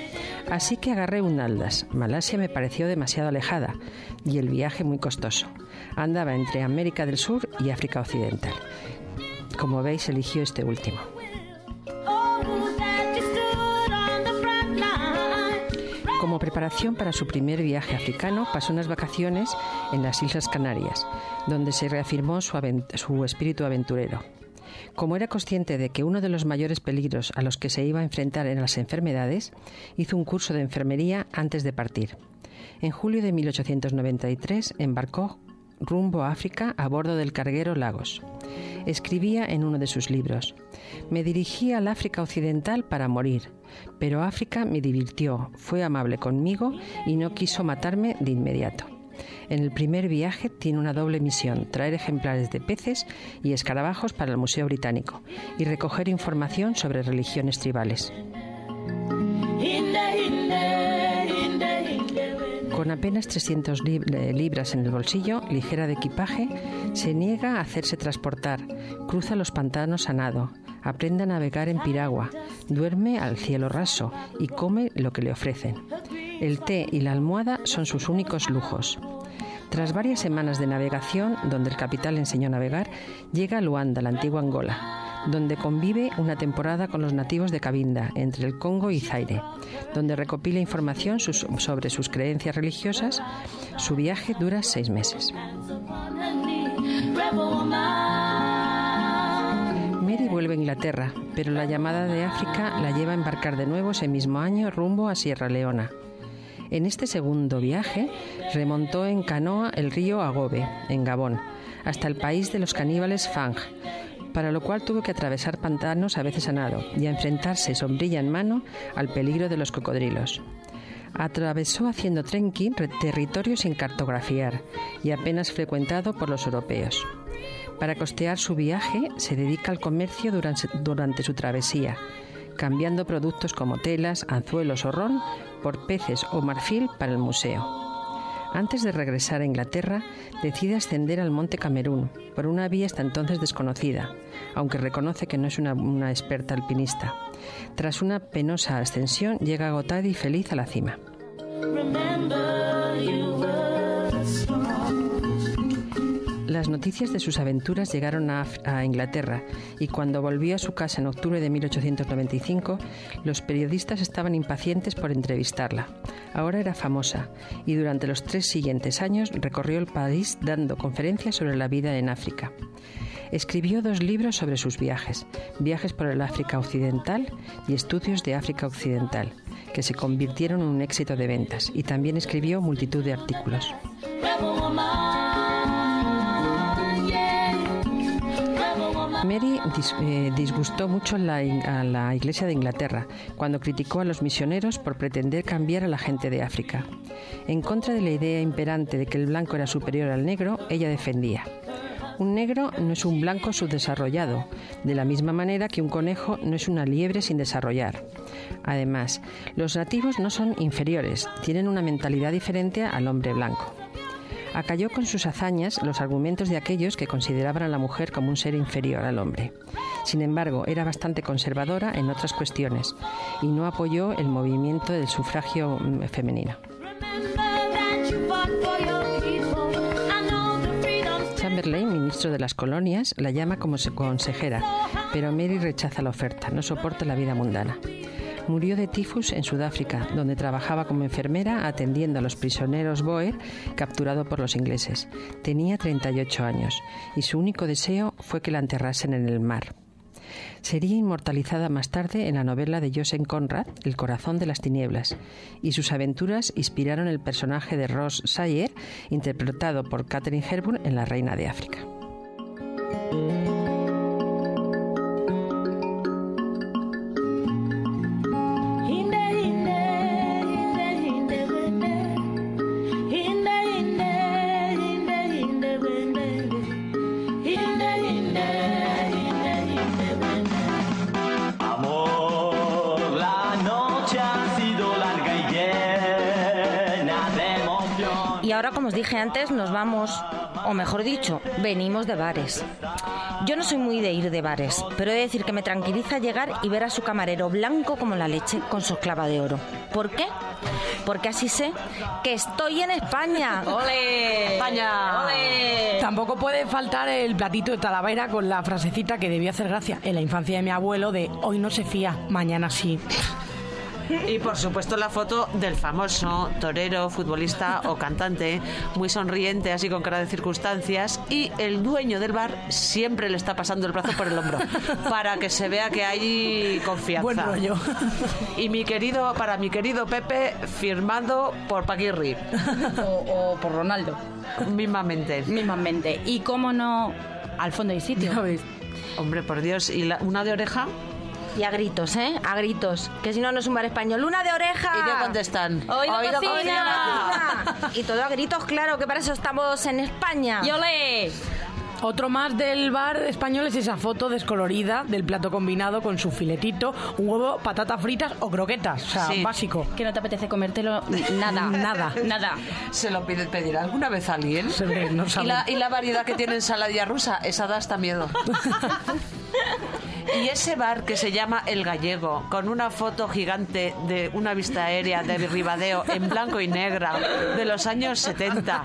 Así que agarré un Aldas. Malasia me pareció demasiado alejada y el viaje muy costoso. Andaba entre América del Sur y África Occidental. Como veis, eligió este último. Como preparación para su primer viaje africano, pasó unas vacaciones en las Islas Canarias, donde se reafirmó su, espíritu aventurero. Como era consciente de que uno de los mayores peligros a los que se iba a enfrentar eran las enfermedades, hizo un curso de enfermería antes de partir. En julio de 1893 embarcó rumbo a África a bordo del carguero Lagos. Escribía en uno de sus libros, Me dirigí al África Occidental para morir, pero África me divirtió, fue amable conmigo y no quiso matarme de inmediato. En el primer viaje tiene una doble misión, traer ejemplares de peces y escarabajos para el Museo Británico y recoger información sobre religiones tribales. Con apenas 300 lib- eh, libras en el bolsillo, ligera de equipaje, se niega a hacerse transportar, cruza los pantanos a nado, aprende a navegar en piragua, duerme al cielo raso y come lo que le ofrecen. El té y la almohada son sus únicos lujos. Tras varias semanas de navegación, donde el capitán le enseñó a navegar, llega a Luanda, la antigua Angola, donde convive una temporada con los nativos de Cabinda, entre el Congo y Zaire, donde recopila información sobre sus creencias religiosas. Su viaje dura seis meses. Mary vuelve a Inglaterra, pero la llamada de África la lleva a embarcar de nuevo ese mismo año rumbo a Sierra Leona. En este segundo viaje remontó en canoa el río Agobe, en Gabón, hasta el país de los caníbales Fang, para lo cual tuvo que atravesar pantanos a veces a nado y a enfrentarse sombrilla en mano al peligro de los cocodrilos. Atravesó haciendo trekking re- territorios sin cartografiar y apenas frecuentado por los europeos. Para costear su viaje se dedica al comercio durante, durante su travesía, cambiando productos como telas, anzuelos o ron por peces o marfil para el museo. Antes de regresar a Inglaterra, decide ascender al Monte Camerún por una vía hasta entonces desconocida, aunque reconoce que no es una, experta alpinista. Tras una penosa ascensión, llega agotada y feliz a la cima. Las noticias de sus aventuras llegaron a, Inglaterra y cuando volvió a su casa en octubre de 1895, los periodistas estaban impacientes por entrevistarla. Ahora era famosa y durante los tres siguientes años recorrió el país dando conferencias sobre la vida en África. Escribió dos libros sobre sus viajes, Viajes por el África Occidental y Estudios de África Occidental, que se convirtieron en un éxito de ventas, y también escribió multitud de artículos. Mary eh, disgustó mucho a la Iglesia de Inglaterra cuando criticó a los misioneros por pretender cambiar a la gente de África. En contra de la idea imperante de que el blanco era superior al negro, ella defendía. Un negro no es un blanco subdesarrollado, de la misma manera que un conejo no es una liebre sin desarrollar. Además, los nativos no son inferiores, tienen una mentalidad diferente al hombre blanco. Acalló con sus hazañas los argumentos de aquellos que consideraban a la mujer como un ser inferior al hombre. Sin embargo, era bastante conservadora en otras cuestiones y no apoyó el movimiento del sufragio mm, femenino. Chamberlain, ministro de las colonias, la llama como se- consejera, pero Mary rechaza la oferta, no soporta la vida mundana. Murió de tifus en Sudáfrica, donde trabajaba como enfermera atendiendo a los prisioneros Boer capturado por los ingleses. Tenía 38 años y su único deseo fue que la enterrasen en el mar. Sería inmortalizada más tarde en la novela de Joseph Conrad, El corazón de las tinieblas, y sus aventuras inspiraron el personaje de Ross Sayer, interpretado por Catherine Hepburn en La Reina de África. Dije antes, nos vamos, o mejor dicho, venimos de bares. Yo no soy muy de ir de bares, pero he de decir que me tranquiliza llegar y ver a su camarero blanco como la leche con su esclava de oro. ¿Por qué? Porque así sé que estoy en España. ¡Ole! ¡España! ¡Ole! Tampoco puede faltar el platito de Talavera con la frasecita que debió hacer gracia en la infancia de mi abuelo de hoy no se fía, mañana sí. Y por supuesto la foto del famoso torero, futbolista o cantante, muy sonriente, así con cara de circunstancias, y el dueño del bar siempre le está pasando el brazo por el hombro para que se vea que hay confianza. Buen rollo. Y mi querido, para mi querido Pepe, firmado por Paquirri. O, o por Ronaldo. Mismamente. Mismamente. Y cómo no, al fondo hay sitio. Hombre, por Dios, ¿y la- una de oreja? Y a gritos, ¿eh? A gritos. Que si no, no es un bar español. ¡Luna de oreja! ¿Y qué contestan? ¡Oído, Oído cocina! cocina. Y todo a gritos, claro, que para eso estamos en España. ¡Y olé! Otro más del bar español es esa foto descolorida del plato combinado con su filetito, un huevo, patatas fritas o croquetas. O sea, Sí. básico. Que no te apetece comértelo nada. Nada. Nada. ¿Se lo pide pedir alguna vez a alguien? Se ve, no ¿Y la, y la variedad que tiene ensaladilla rusa, esa da hasta miedo. Y ese bar que se llama El Gallego, con una foto gigante de una vista aérea de Ribadeo en blanco y negra de los años 70.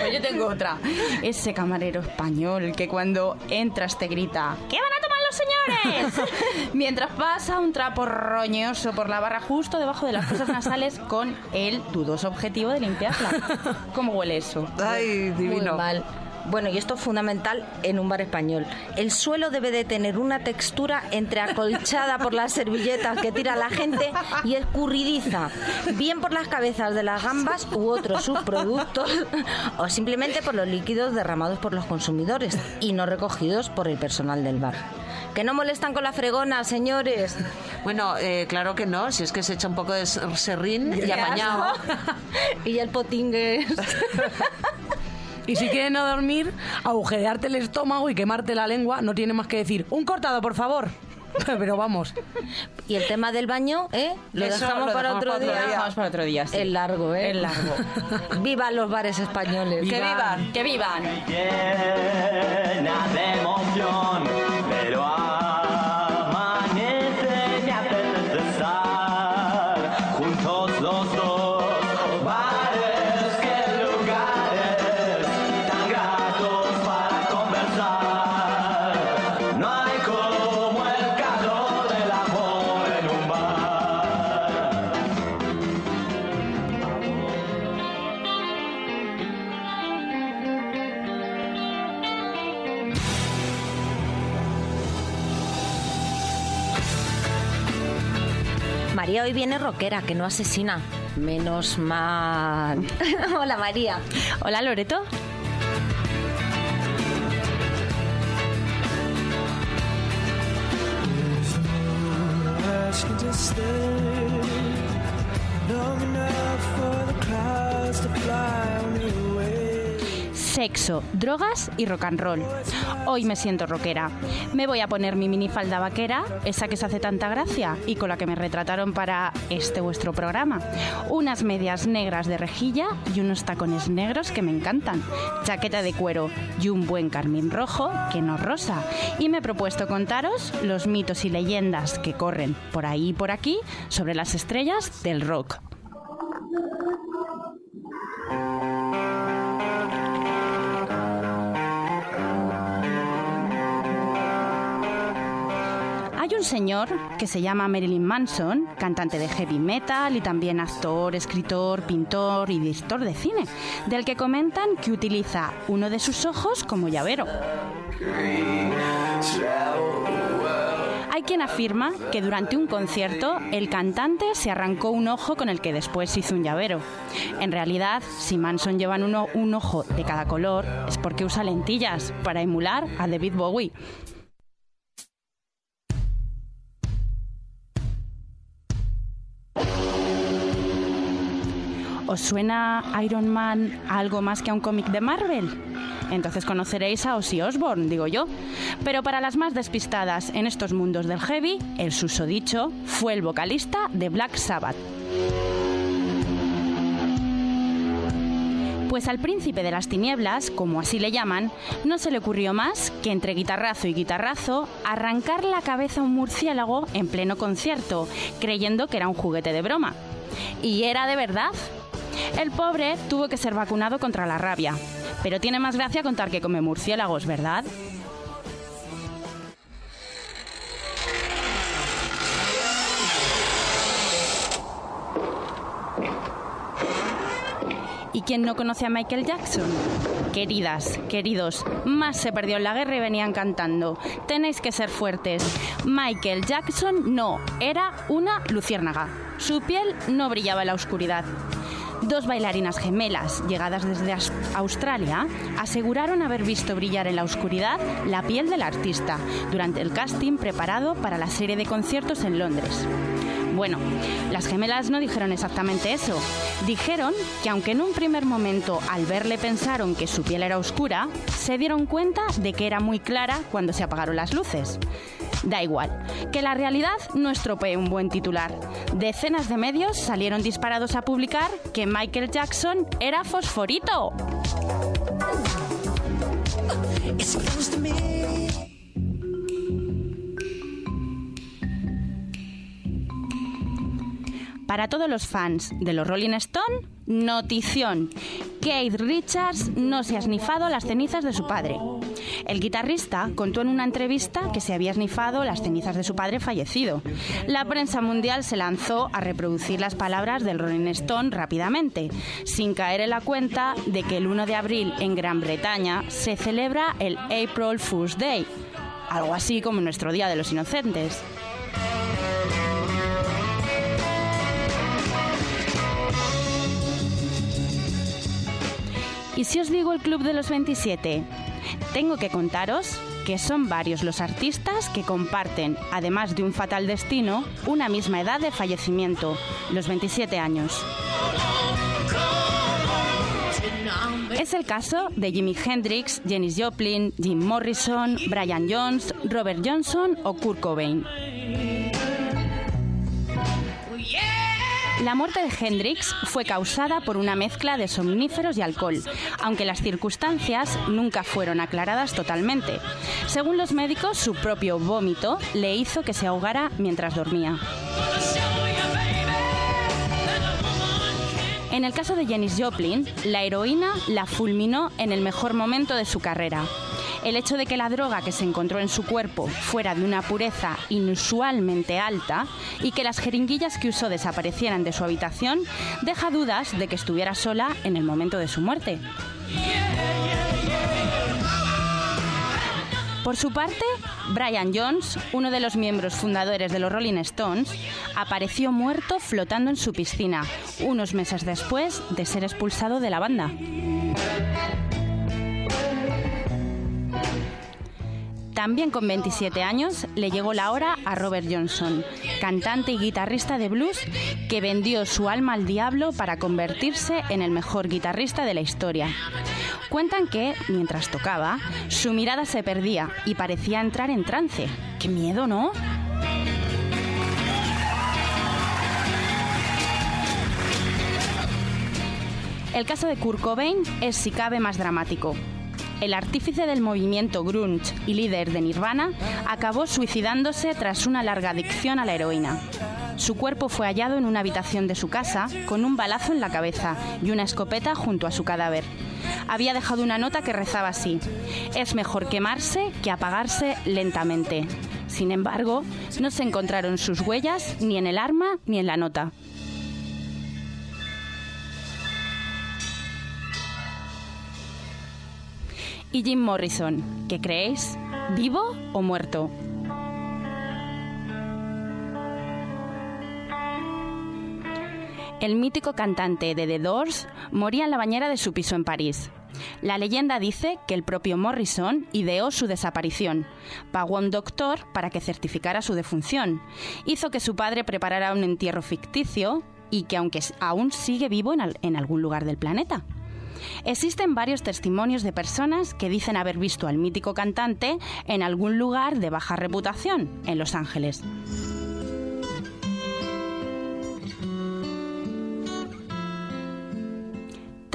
Pues yo tengo otra. Ese camarero español que cuando entras te grita ¿Qué van a tomar los señores? Mientras pasa un trapo roñoso por la barra justo debajo de las fosas nasales con el dudoso objetivo de limpiarla. ¿Cómo huele eso? Ay, Muy mal. Bueno, y esto es fundamental en un bar español. El suelo debe de tener una textura entre acolchada por las servilletas que tira la gente y escurridiza, bien por las cabezas de las gambas u otros subproductos, o simplemente por los líquidos derramados por los consumidores y no recogidos por el personal del bar. Que no molestan con la fregona, señores. Bueno, eh, claro que no, si es que se echa un poco de serrín y apañado. y el potingue. Y si quieres no dormir, agujerearte el estómago y quemarte la lengua, no tiene más que decir, un cortado, por favor. Pero vamos. Y el tema del baño, ¿eh? Lo Eso dejamos lo para dejamos otro para otro día. día. Dejamos para otro día, sí. Es largo, ¿eh? Es largo. Vivan los bares españoles. ¡Que vivan! ¡Que vivan! llena de emoción, pero amanece María hoy viene rockera, que no asesina. Menos mal. Hola, María. Hola, Loreto. asking to stay Sexo, drogas y rock and roll. Hoy me siento rockera. Me voy a poner mi minifalda vaquera, esa que se hace tanta gracia y con la que me retrataron para este vuestro programa. Unas medias negras de rejilla y unos tacones negros que me encantan. Chaqueta de cuero y un buen carmín rojo que no rosa. Y me he propuesto contaros los mitos y leyendas que corren por ahí y por aquí sobre las estrellas del rock. Hay un señor que se llama Marilyn Manson, cantante de heavy metal y también actor, escritor, pintor y director de cine, del que comentan que utiliza uno de sus ojos como llavero. Hay quien afirma que durante un concierto el cantante se arrancó un ojo con el que después hizo un llavero. En realidad, si Manson lleva uno- un ojo de cada color, es porque usa lentillas para emular a David Bowie. ¿Os suena Iron Man algo más que a un cómic de Marvel? Entonces conoceréis a Ozzy Osbourne, digo yo. Pero para las más despistadas en estos mundos del heavy, el susodicho fue el vocalista de Black Sabbath. Pues al príncipe de las tinieblas, como así le llaman, no se le ocurrió más que entre guitarrazo y guitarrazo arrancar la cabeza a un murciélago en pleno concierto, creyendo que era un juguete de broma. Y era de verdad. El pobre tuvo que ser vacunado contra la rabia. Pero tiene más gracia contar que come murciélagos, ¿verdad? ¿Y quién no conoce a Michael Jackson? Queridas, queridos, más se perdió en la guerra y venían cantando. Tenéis que ser fuertes. Michael Jackson no, era una luciérnaga. Su piel no brillaba en la oscuridad. Dos bailarinas gemelas, llegadas desde Aus- Australia, aseguraron haber visto brillar en la oscuridad la piel del artista durante el casting preparado para la serie de conciertos en Londres. Bueno, las gemelas no dijeron exactamente eso. Dijeron que aunque en un primer momento al verle pensaron que su piel era oscura, se dieron cuenta de que era muy clara cuando se apagaron las luces. Da igual, que la realidad no estropee un buen titular. Decenas de medios salieron disparados a publicar que Michael Jackson era fosforito. Para todos los fans de los Rolling Stone, notición. Keith Richards no se ha snifado las cenizas de su padre. El guitarrista contó en una entrevista que se había snifado las cenizas de su padre fallecido. La prensa mundial se lanzó a reproducir las palabras del Rolling Stone rápidamente, sin caer en la cuenta de que el 1 de abril en Gran Bretaña se celebra el April Fool's Day, algo así como nuestro Día de los Inocentes. ¿Y si os digo el Club de los 27? Tengo que contaros que son varios los artistas que comparten, además de un fatal destino, una misma edad de fallecimiento, los 27 años. Es el caso de Jimi Hendrix, Janis Joplin, Jim Morrison, Brian Jones, Robert Johnson o Kurt Cobain. La muerte de Hendrix fue causada por una mezcla de somníferos y alcohol, aunque las circunstancias nunca fueron aclaradas totalmente. Según los médicos, su propio vómito le hizo que se ahogara mientras dormía. En el caso de Janis Joplin, la heroína la fulminó en el mejor momento de su carrera. El hecho de que la droga que se encontró en su cuerpo fuera de una pureza inusualmente alta y que las jeringuillas que usó desaparecieran de su habitación deja dudas de que estuviera sola en el momento de su muerte. Por su parte, Brian Jones, uno de los miembros fundadores de los Rolling Stones, apareció muerto flotando en su piscina, unos meses después de ser expulsado de la banda. También con 27 años le llegó la hora a Robert Johnson, cantante y guitarrista de blues que vendió su alma al diablo para convertirse en el mejor guitarrista de la historia. Cuentan que, mientras tocaba, su mirada se perdía y parecía entrar en trance. ¡Qué miedo, ¿no? El caso de Kurt Cobain es si cabe más dramático. El artífice del movimiento grunge y líder de Nirvana acabó suicidándose tras una larga adicción a la heroína. Su cuerpo fue hallado en una habitación de su casa con un balazo en la cabeza y una escopeta junto a su cadáver. Había dejado una nota que rezaba así, es mejor quemarse que apagarse lentamente. Sin embargo, no se encontraron sus huellas ni en el arma ni en la nota. Jim Morrison, ¿qué creéis? ¿Vivo o muerto? El mítico cantante de The Doors moría en la bañera de su piso en París. La leyenda dice que el propio Morrison ideó su desaparición, pagó a un doctor para que certificara su defunción, hizo que su padre preparara un entierro ficticio y que aunque aún sigue vivo en algún lugar del planeta. Existen varios testimonios de personas que dicen haber visto al mítico cantante en algún lugar de baja reputación, en Los Ángeles.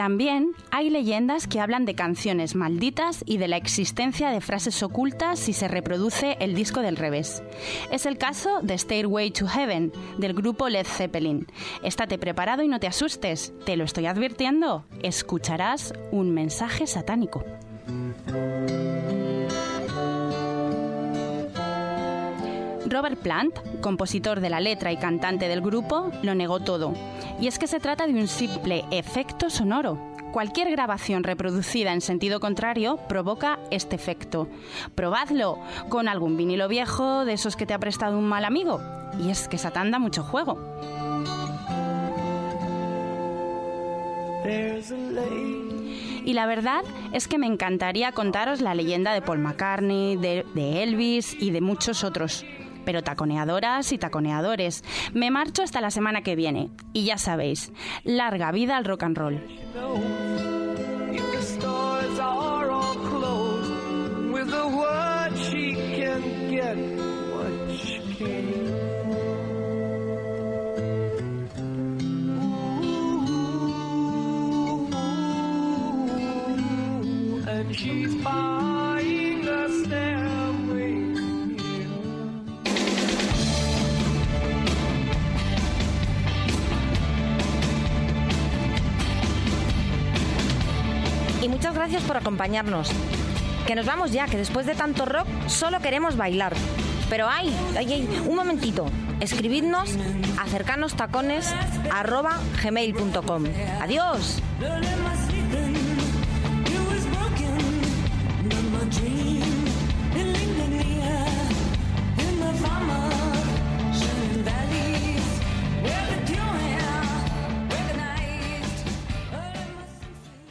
También hay leyendas que hablan de canciones malditas y de la existencia de frases ocultas si se reproduce el disco del revés. Es el caso de Stairway to Heaven, del grupo Led Zeppelin. Estate preparado y no te asustes, te lo estoy advirtiendo, escucharás un mensaje satánico. Robert Plant, compositor de la letra y cantante del grupo, lo negó todo. Y es que se trata de un simple efecto sonoro. Cualquier grabación reproducida en sentido contrario provoca este efecto. Probadlo con algún vinilo viejo de esos que te ha prestado un mal amigo. Y es que Satán da mucho juego. Y la verdad es que me encantaría contaros la leyenda de Paul McCartney, de, de Elvis y de muchos otros. Pero taconeadoras y taconeadores, me marcho hasta la semana que viene. Y ya sabéis, larga vida al rock and roll. gracias por acompañarnos. Que nos vamos ya, que después de tanto rock solo queremos bailar. Pero ay, ay, ay un momentito. Escribidnos a gmail.com Adiós.